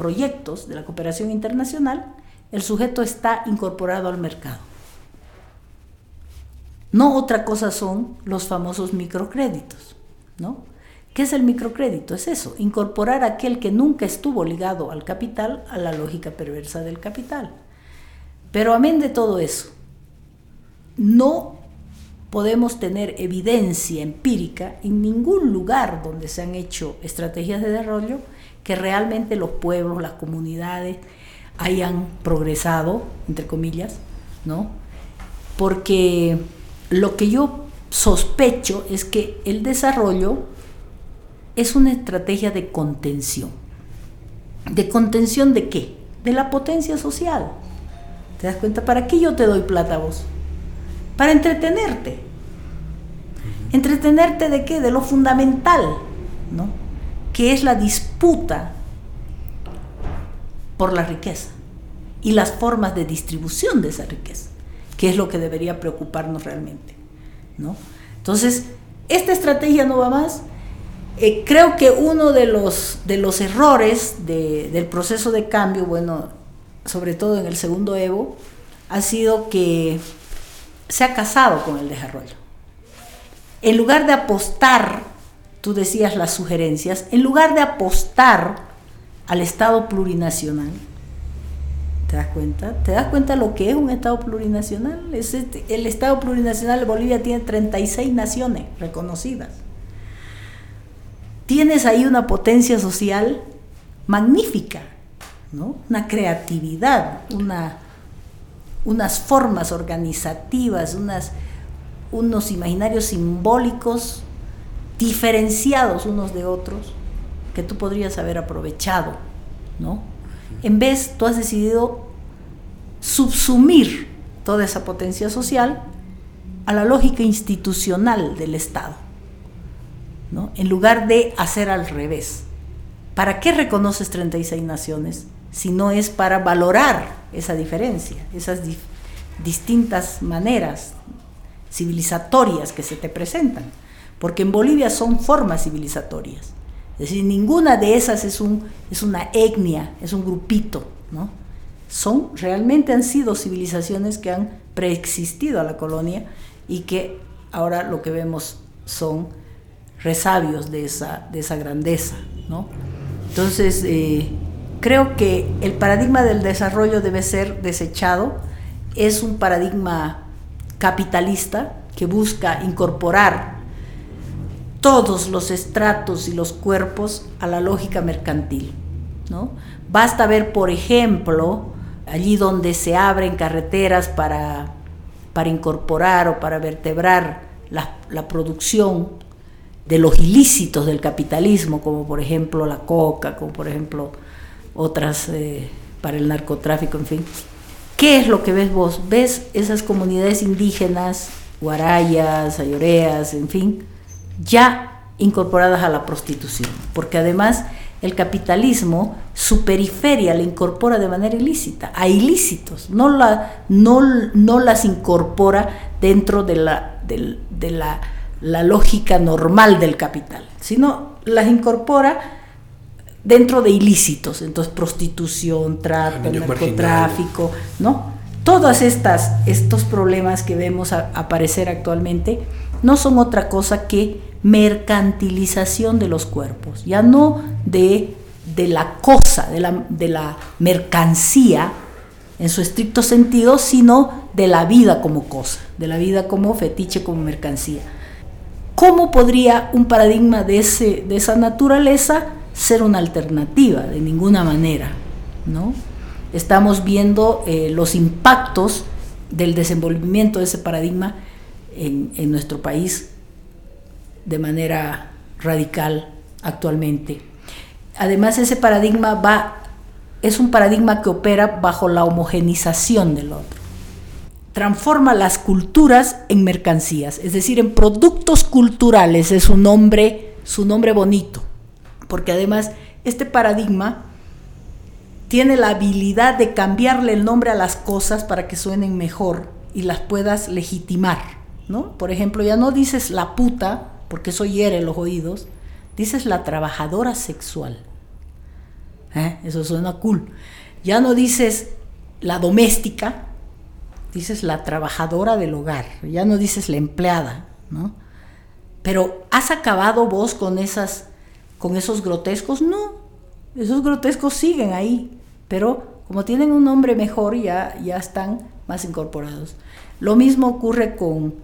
Speaker 1: proyectos de la cooperación internacional, el sujeto está incorporado al mercado. No otra cosa son los famosos microcréditos, ¿no? ¿Qué es el microcrédito? Es eso, incorporar a aquel que nunca estuvo ligado al capital a la lógica perversa del capital. Pero amén de todo eso, no podemos tener evidencia empírica en ningún lugar donde se han hecho estrategias de desarrollo que realmente los pueblos, las comunidades hayan progresado, entre comillas, ¿no? Porque lo que yo sospecho es que el desarrollo es una estrategia de contención. ¿De contención de qué? De la potencia social. ¿Te das cuenta? ¿Para qué yo te doy plata a vos? Para entretenerte. ¿Entretenerte de qué? De lo fundamental, ¿no? Que es la disputa por la riqueza y las formas de distribución de esa riqueza, que es lo que debería preocuparnos realmente, ¿no? Entonces, esta estrategia no va más eh, creo que uno de los, de los errores del proceso de cambio, bueno, sobre todo en el segundo Evo, ha sido que se ha casado con el desarrollo. En lugar de apostar, tú decías las sugerencias, en lugar de apostar al Estado plurinacional, ¿te das cuenta? ¿Te das cuenta lo que es un Estado plurinacional? Es este, el Estado plurinacional de Bolivia tiene 36 naciones reconocidas tienes ahí una potencia social magnífica, ¿no? una creatividad, una, unas formas organizativas, unos imaginarios simbólicos diferenciados unos de otros que tú podrías haber aprovechado, ¿no? En vez, tú has decidido subsumir toda esa potencia social a la lógica institucional del Estado en lugar de hacer al revés. ¿Para qué reconoces 36 naciones si no es para valorar esa diferencia, esas distintas maneras civilizatorias que se te presentan? Porque en Bolivia son formas civilizatorias. Es decir, ninguna de esas es, un, es una etnia, es un grupito, ¿no? Son, realmente han sido civilizaciones que han preexistido a la colonia y que ahora lo que vemos son resabios de esa, de esa grandeza. ¿no? Entonces, eh, creo que el paradigma del desarrollo debe ser desechado. Es un paradigma capitalista que busca incorporar todos los estratos y los cuerpos a la lógica mercantil. ¿no? Basta ver, por ejemplo, allí donde se abren carreteras para, para incorporar o para vertebrar la, la producción de los ilícitos del capitalismo, como por ejemplo la coca, como por ejemplo otras eh, para el narcotráfico, en fin. ¿Qué es lo que ves vos? ¿Ves esas comunidades indígenas, guarayas, ayoreas, en fin, ya incorporadas a la prostitución? Porque además el capitalismo, su periferia la incorpora de manera ilícita, a ilícitos, no, la, no, no las incorpora dentro de la, de la la lógica normal del capital, sino las incorpora dentro de ilícitos, entonces prostitución, trata, narcotráfico, ¿no? Todos estas, estos problemas que vemos aparecer actualmente no son otra cosa que mercantilización de los cuerpos, ya no de, de la cosa, de la, de la mercancía en su estricto sentido, sino de la vida como cosa, de la vida como fetiche, como mercancía. ¿Cómo podría un paradigma de, ese, de esa naturaleza ser una alternativa? De ninguna manera. ¿no? Estamos viendo eh, los impactos del desenvolvimiento de ese paradigma en, nuestro país de manera radical actualmente. Además, ese paradigma va es un paradigma que opera bajo la homogenización del otro. Transforma las culturas en mercancías, es decir, en productos culturales, es un nombre, su nombre bonito, porque además este paradigma tiene la habilidad de cambiarle el nombre a las cosas para que suenen mejor y las puedas legitimar, ¿no? Por ejemplo, ya no dices la puta, porque eso hiere los oídos, dices la trabajadora sexual. ¿Eh? Eso suena cool. Ya no dices la doméstica, dices la trabajadora del hogar, ya no dices la empleada, ¿no? Pero ¿has acabado vos con esas con esos grotescos? No. Esos grotescos siguen ahí, pero como tienen un nombre mejor ya ya están más incorporados. Lo mismo ocurre con,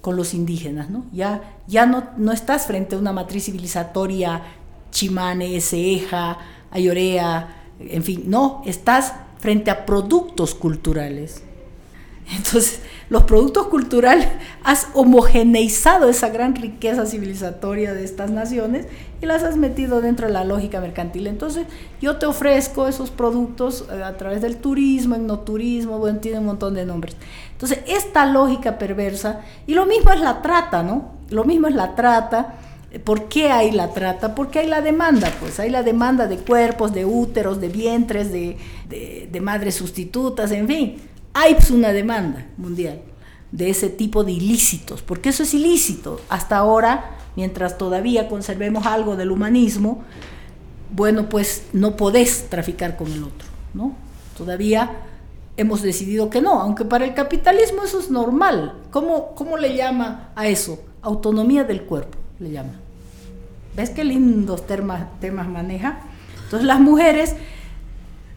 Speaker 1: con los indígenas, ¿no? Ya, ya no, no estás frente a una matriz civilizatoria chimane, ceja, ayorea, en fin, no, estás frente a productos culturales. Entonces, los productos culturales, has homogeneizado esa gran riqueza civilizatoria de estas naciones y las has metido dentro de la lógica mercantil. Entonces, yo te ofrezco esos productos eh, a través del turismo, etnoturismo, bueno, tiene un montón de nombres. Entonces, esta lógica perversa, y lo mismo es la trata, ¿no? Lo mismo es la trata. ¿Por qué hay la trata? Porque hay la demanda, pues hay la demanda de cuerpos, de úteros, de vientres, de, de, madres sustitutas, en fin hay pues, una demanda mundial de ese tipo de ilícitos, porque eso es ilícito. Hasta ahora, mientras todavía conservemos algo del humanismo, bueno, pues no podés traficar con el otro, ¿no? Todavía hemos decidido que no, aunque para el capitalismo eso es normal. ¿Cómo, cómo le llama a eso? Autonomía del cuerpo, le llama. ¿Ves qué lindos temas, temas maneja? Entonces las mujeres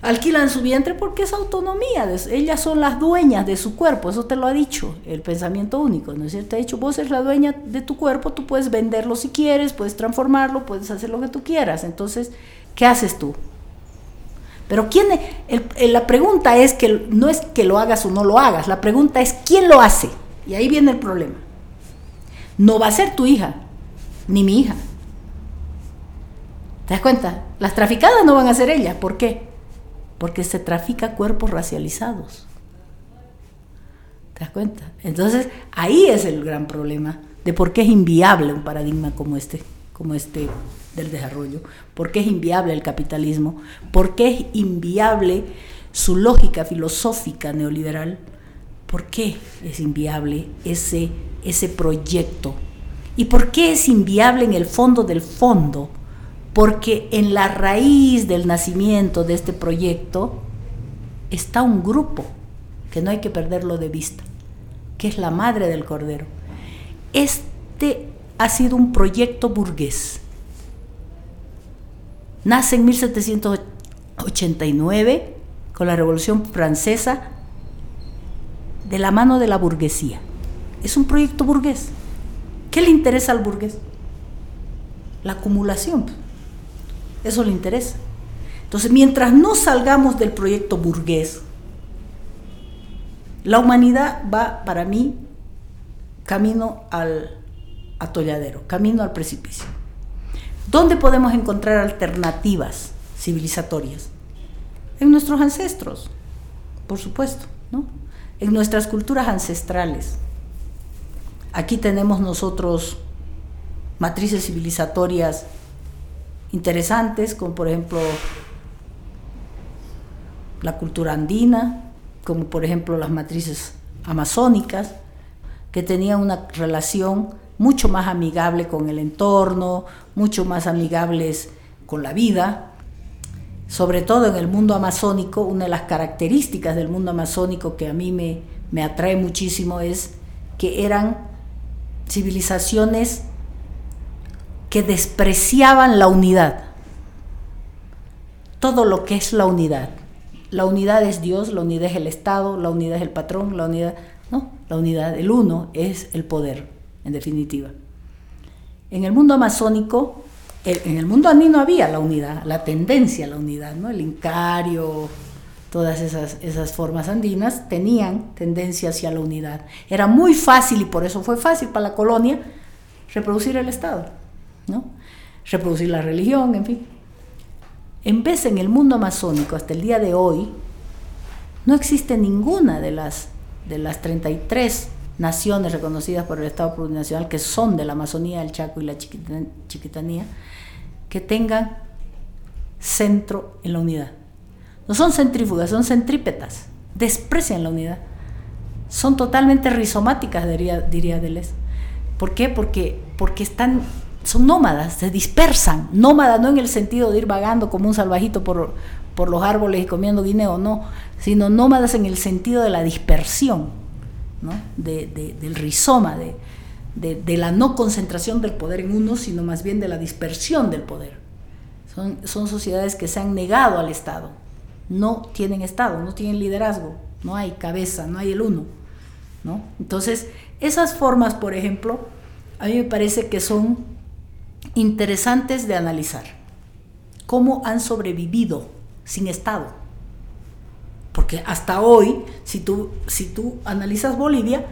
Speaker 1: alquilan su vientre porque es autonomía, ellas son las dueñas de su cuerpo, eso te lo ha dicho el pensamiento único, ¿no es cierto? Te ha dicho, vos eres la dueña de tu cuerpo, tú puedes venderlo si quieres, puedes transformarlo, puedes hacer lo que tú quieras, entonces, ¿qué haces tú? Pero quién, la pregunta es que no es que lo hagas o no lo hagas, la pregunta es quién lo hace, y ahí viene el problema. No va a ser tu hija, ni mi hija. ¿Te das cuenta? Las traficadas no van a ser ellas, ¿por qué? Porque se trafica cuerpos racializados. ¿Te das cuenta? Entonces, ahí es el gran problema de por qué es inviable un paradigma como este, como este del desarrollo, por qué es inviable el capitalismo, por qué es inviable su lógica filosófica neoliberal, por qué es inviable ese, ese proyecto y por qué es inviable en el fondo del fondo porque en la raíz del nacimiento de este proyecto está un grupo que no hay que perderlo de vista, que es la madre del Cordero. Este ha sido un proyecto burgués. Nace en 1789 con la Revolución Francesa de la mano de la burguesía. Es un proyecto burgués. ¿Qué le interesa al burgués? La acumulación eso le interesa. Entonces, mientras no salgamos del proyecto burgués, la humanidad va, para mí, camino al atolladero, camino al precipicio. ¿Dónde podemos encontrar alternativas civilizatorias? En nuestros ancestros, por supuesto, ¿no? En nuestras culturas ancestrales. Aquí tenemos nosotros matrices civilizatorias interesantes, como por ejemplo la cultura andina, como por ejemplo las matrices amazónicas, que tenían una relación mucho más amigable con el entorno, mucho más amigables con la vida. Sobre todo en el mundo amazónico, una de las características del mundo amazónico que a mí me, me atrae muchísimo es que eran civilizaciones que despreciaban la unidad. Todo lo que es la unidad. La unidad es Dios, la unidad es el Estado, la unidad es el patrón, la unidad... No, la unidad, el uno es el poder, en definitiva. En el mundo amazónico, en el mundo andino había la unidad, la tendencia a la unidad, ¿no? El incario, todas esas, esas formas andinas tenían tendencia hacia la unidad. Era muy fácil, y por eso fue fácil para la colonia, reproducir el Estado. ¿No? Reproducir la religión, en fin. En vez en el mundo amazónico, hasta el día de hoy, no existe ninguna de las, de las 33 naciones reconocidas por el Estado Plurinacional, que son de la Amazonía, el Chaco y la Chiquitanía, que tengan centro en la unidad. No son centrífugas, son centrípetas. Desprecian la unidad. Son totalmente rizomáticas, diría, diría Deleuze. ¿Por qué? Porque, porque están, son nómadas, se dispersan. Nómadas no en el sentido de ir vagando como un salvajito por, por los árboles y comiendo guineo, no, sino nómadas en el sentido de la dispersión, ¿no? del rizoma, de, de, la no concentración del poder en uno, sino más bien de la dispersión del poder. Son, son sociedades que se han negado al Estado, no tienen Estado, no tienen liderazgo, no hay cabeza, no hay el uno. ¿no? Entonces, esas formas, por ejemplo, a mí me parece que son interesantes de analizar. ¿Cómo han sobrevivido sin Estado? Porque hasta hoy, si tú, si tú analizas Bolivia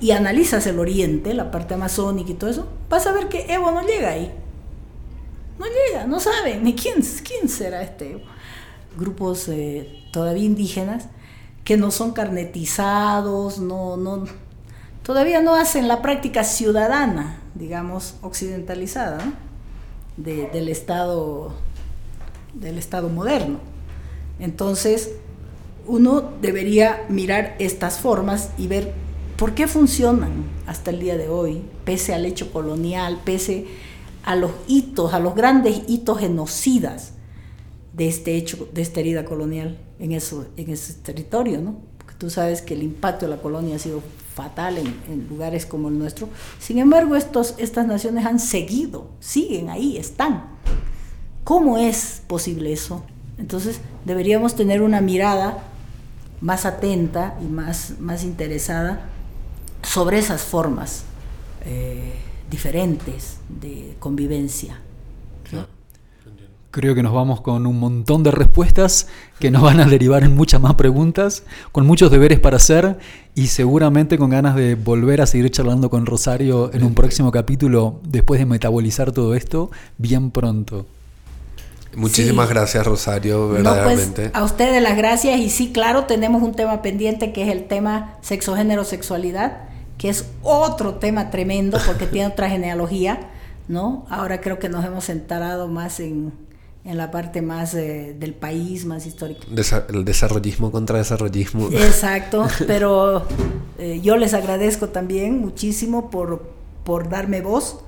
Speaker 1: y analizas el oriente, la parte amazónica y todo eso, vas a ver que Evo no llega ahí. No llega, no saben ni quién, quién será este Evo. Grupos eh, todavía indígenas que no son carnetizados, no, todavía no hacen la práctica ciudadana, digamos, occidentalizada, del Estado del Estado moderno. Entonces, uno debería mirar estas formas y ver por qué funcionan hasta el día de hoy, pese al hecho colonial, pese a los hitos, a los grandes hitos genocidas de este hecho, de esta herida colonial en, eso, en ese territorio, ¿no? Porque tú sabes que el impacto de la colonia ha sido fatal en, lugares como el nuestro. Sin embargo, estos, estas naciones han seguido, siguen ahí, están. ¿Cómo es posible eso? Entonces, deberíamos tener una mirada más atenta y más, más interesada sobre esas formas eh, diferentes de convivencia.
Speaker 3: Creo que nos vamos con un montón de respuestas que nos van a derivar en muchas más preguntas, con muchos deberes para hacer y seguramente con ganas de volver a seguir charlando con Rosario en un próximo capítulo después de metabolizar todo esto bien pronto.
Speaker 2: Muchísimas gracias Rosario, pues, verdaderamente.
Speaker 1: a ustedes las gracias y sí, claro, tenemos un tema pendiente que es el tema sexo, género, sexualidad, que es otro tema tremendo porque tiene otra genealogía, ¿no? Ahora creo que nos hemos enterado más en en la parte más eh, del país, más histórica.
Speaker 2: el desarrollismo contra desarrollismo.
Speaker 1: Exacto, pero eh, yo les agradezco también muchísimo por, por darme voz.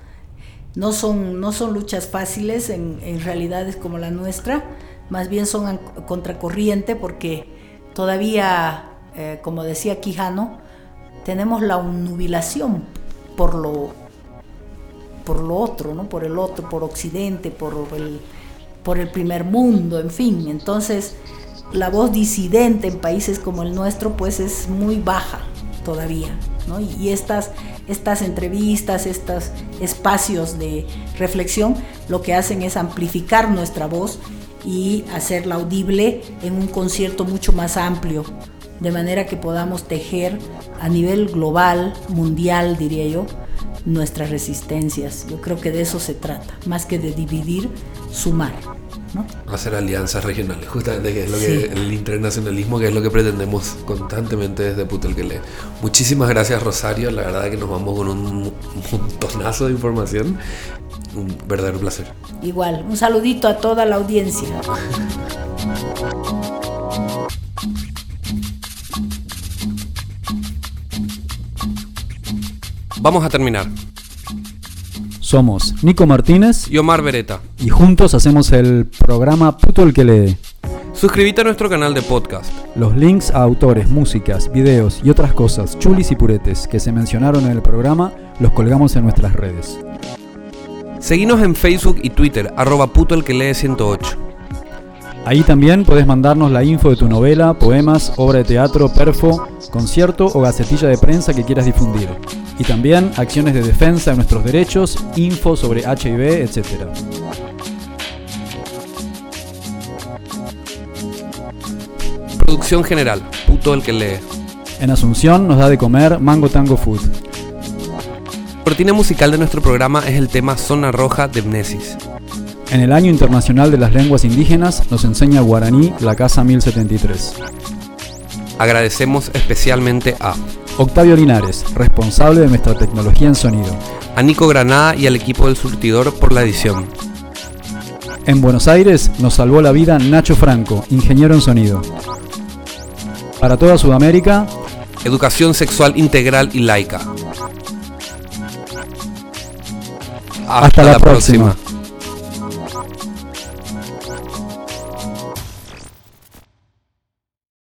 Speaker 1: No son, no son luchas fáciles en, en realidades como la nuestra, más bien son contracorriente porque todavía, eh, como decía Quijano, tenemos la nubilación por lo, por lo otro, ¿no? por el otro, por Occidente, por el por el primer mundo, en fin. Entonces, la voz disidente en países como el nuestro, pues es muy baja todavía. ¿no? Y estas, estas entrevistas, estos espacios de reflexión, lo que hacen es amplificar nuestra voz y hacerla audible en un concierto mucho más amplio, de manera que podamos tejer a nivel global, mundial, diría yo, nuestras resistencias. Yo creo que de eso se trata, más que de dividir, sumar. ¿No?
Speaker 2: Hacer alianzas regionales, justamente, que es lo que el internacionalismo, que es lo que pretendemos constantemente desde Puto el que lee. Muchísimas gracias, Rosario. La verdad que nos vamos con un montonazo de información. Un verdadero placer.
Speaker 1: Igual, un saludito a toda la audiencia.
Speaker 2: Vamos a terminar.
Speaker 3: Somos Nico Martínez
Speaker 2: y Omar Beretta.
Speaker 3: Y juntos hacemos el programa Puto el que lee.
Speaker 2: Suscríbete a nuestro canal de podcast.
Speaker 3: Los links a autores, músicas, videos y otras cosas chulis y puretes que se mencionaron en el programa los colgamos en nuestras redes.
Speaker 2: Seguinos en Facebook y Twitter, arroba puto el que lee 108.
Speaker 3: Ahí también puedes mandarnos la info de tu novela, poemas, obra de teatro, perfo, concierto o gacetilla de prensa que quieras difundir y también acciones de defensa de nuestros derechos, info sobre HIV, etc.
Speaker 2: Producción general, puto el que lee.
Speaker 3: En Asunción nos da de comer Mango Tango Food.
Speaker 2: La cortina musical de nuestro programa es el tema Zona Roja de Mnesis.
Speaker 3: En el Año Internacional de las Lenguas Indígenas nos enseña guaraní la Casa 1073.
Speaker 2: Agradecemos especialmente a
Speaker 3: Octavio Linares, responsable de nuestra tecnología en sonido.
Speaker 2: A Nico Granada y al equipo del surtidor por la edición.
Speaker 3: En Buenos Aires nos salvó la vida Nacho Franco, ingeniero en sonido. Para toda Sudamérica,
Speaker 2: Educación sexual integral y laica.
Speaker 3: Hasta, la, próxima.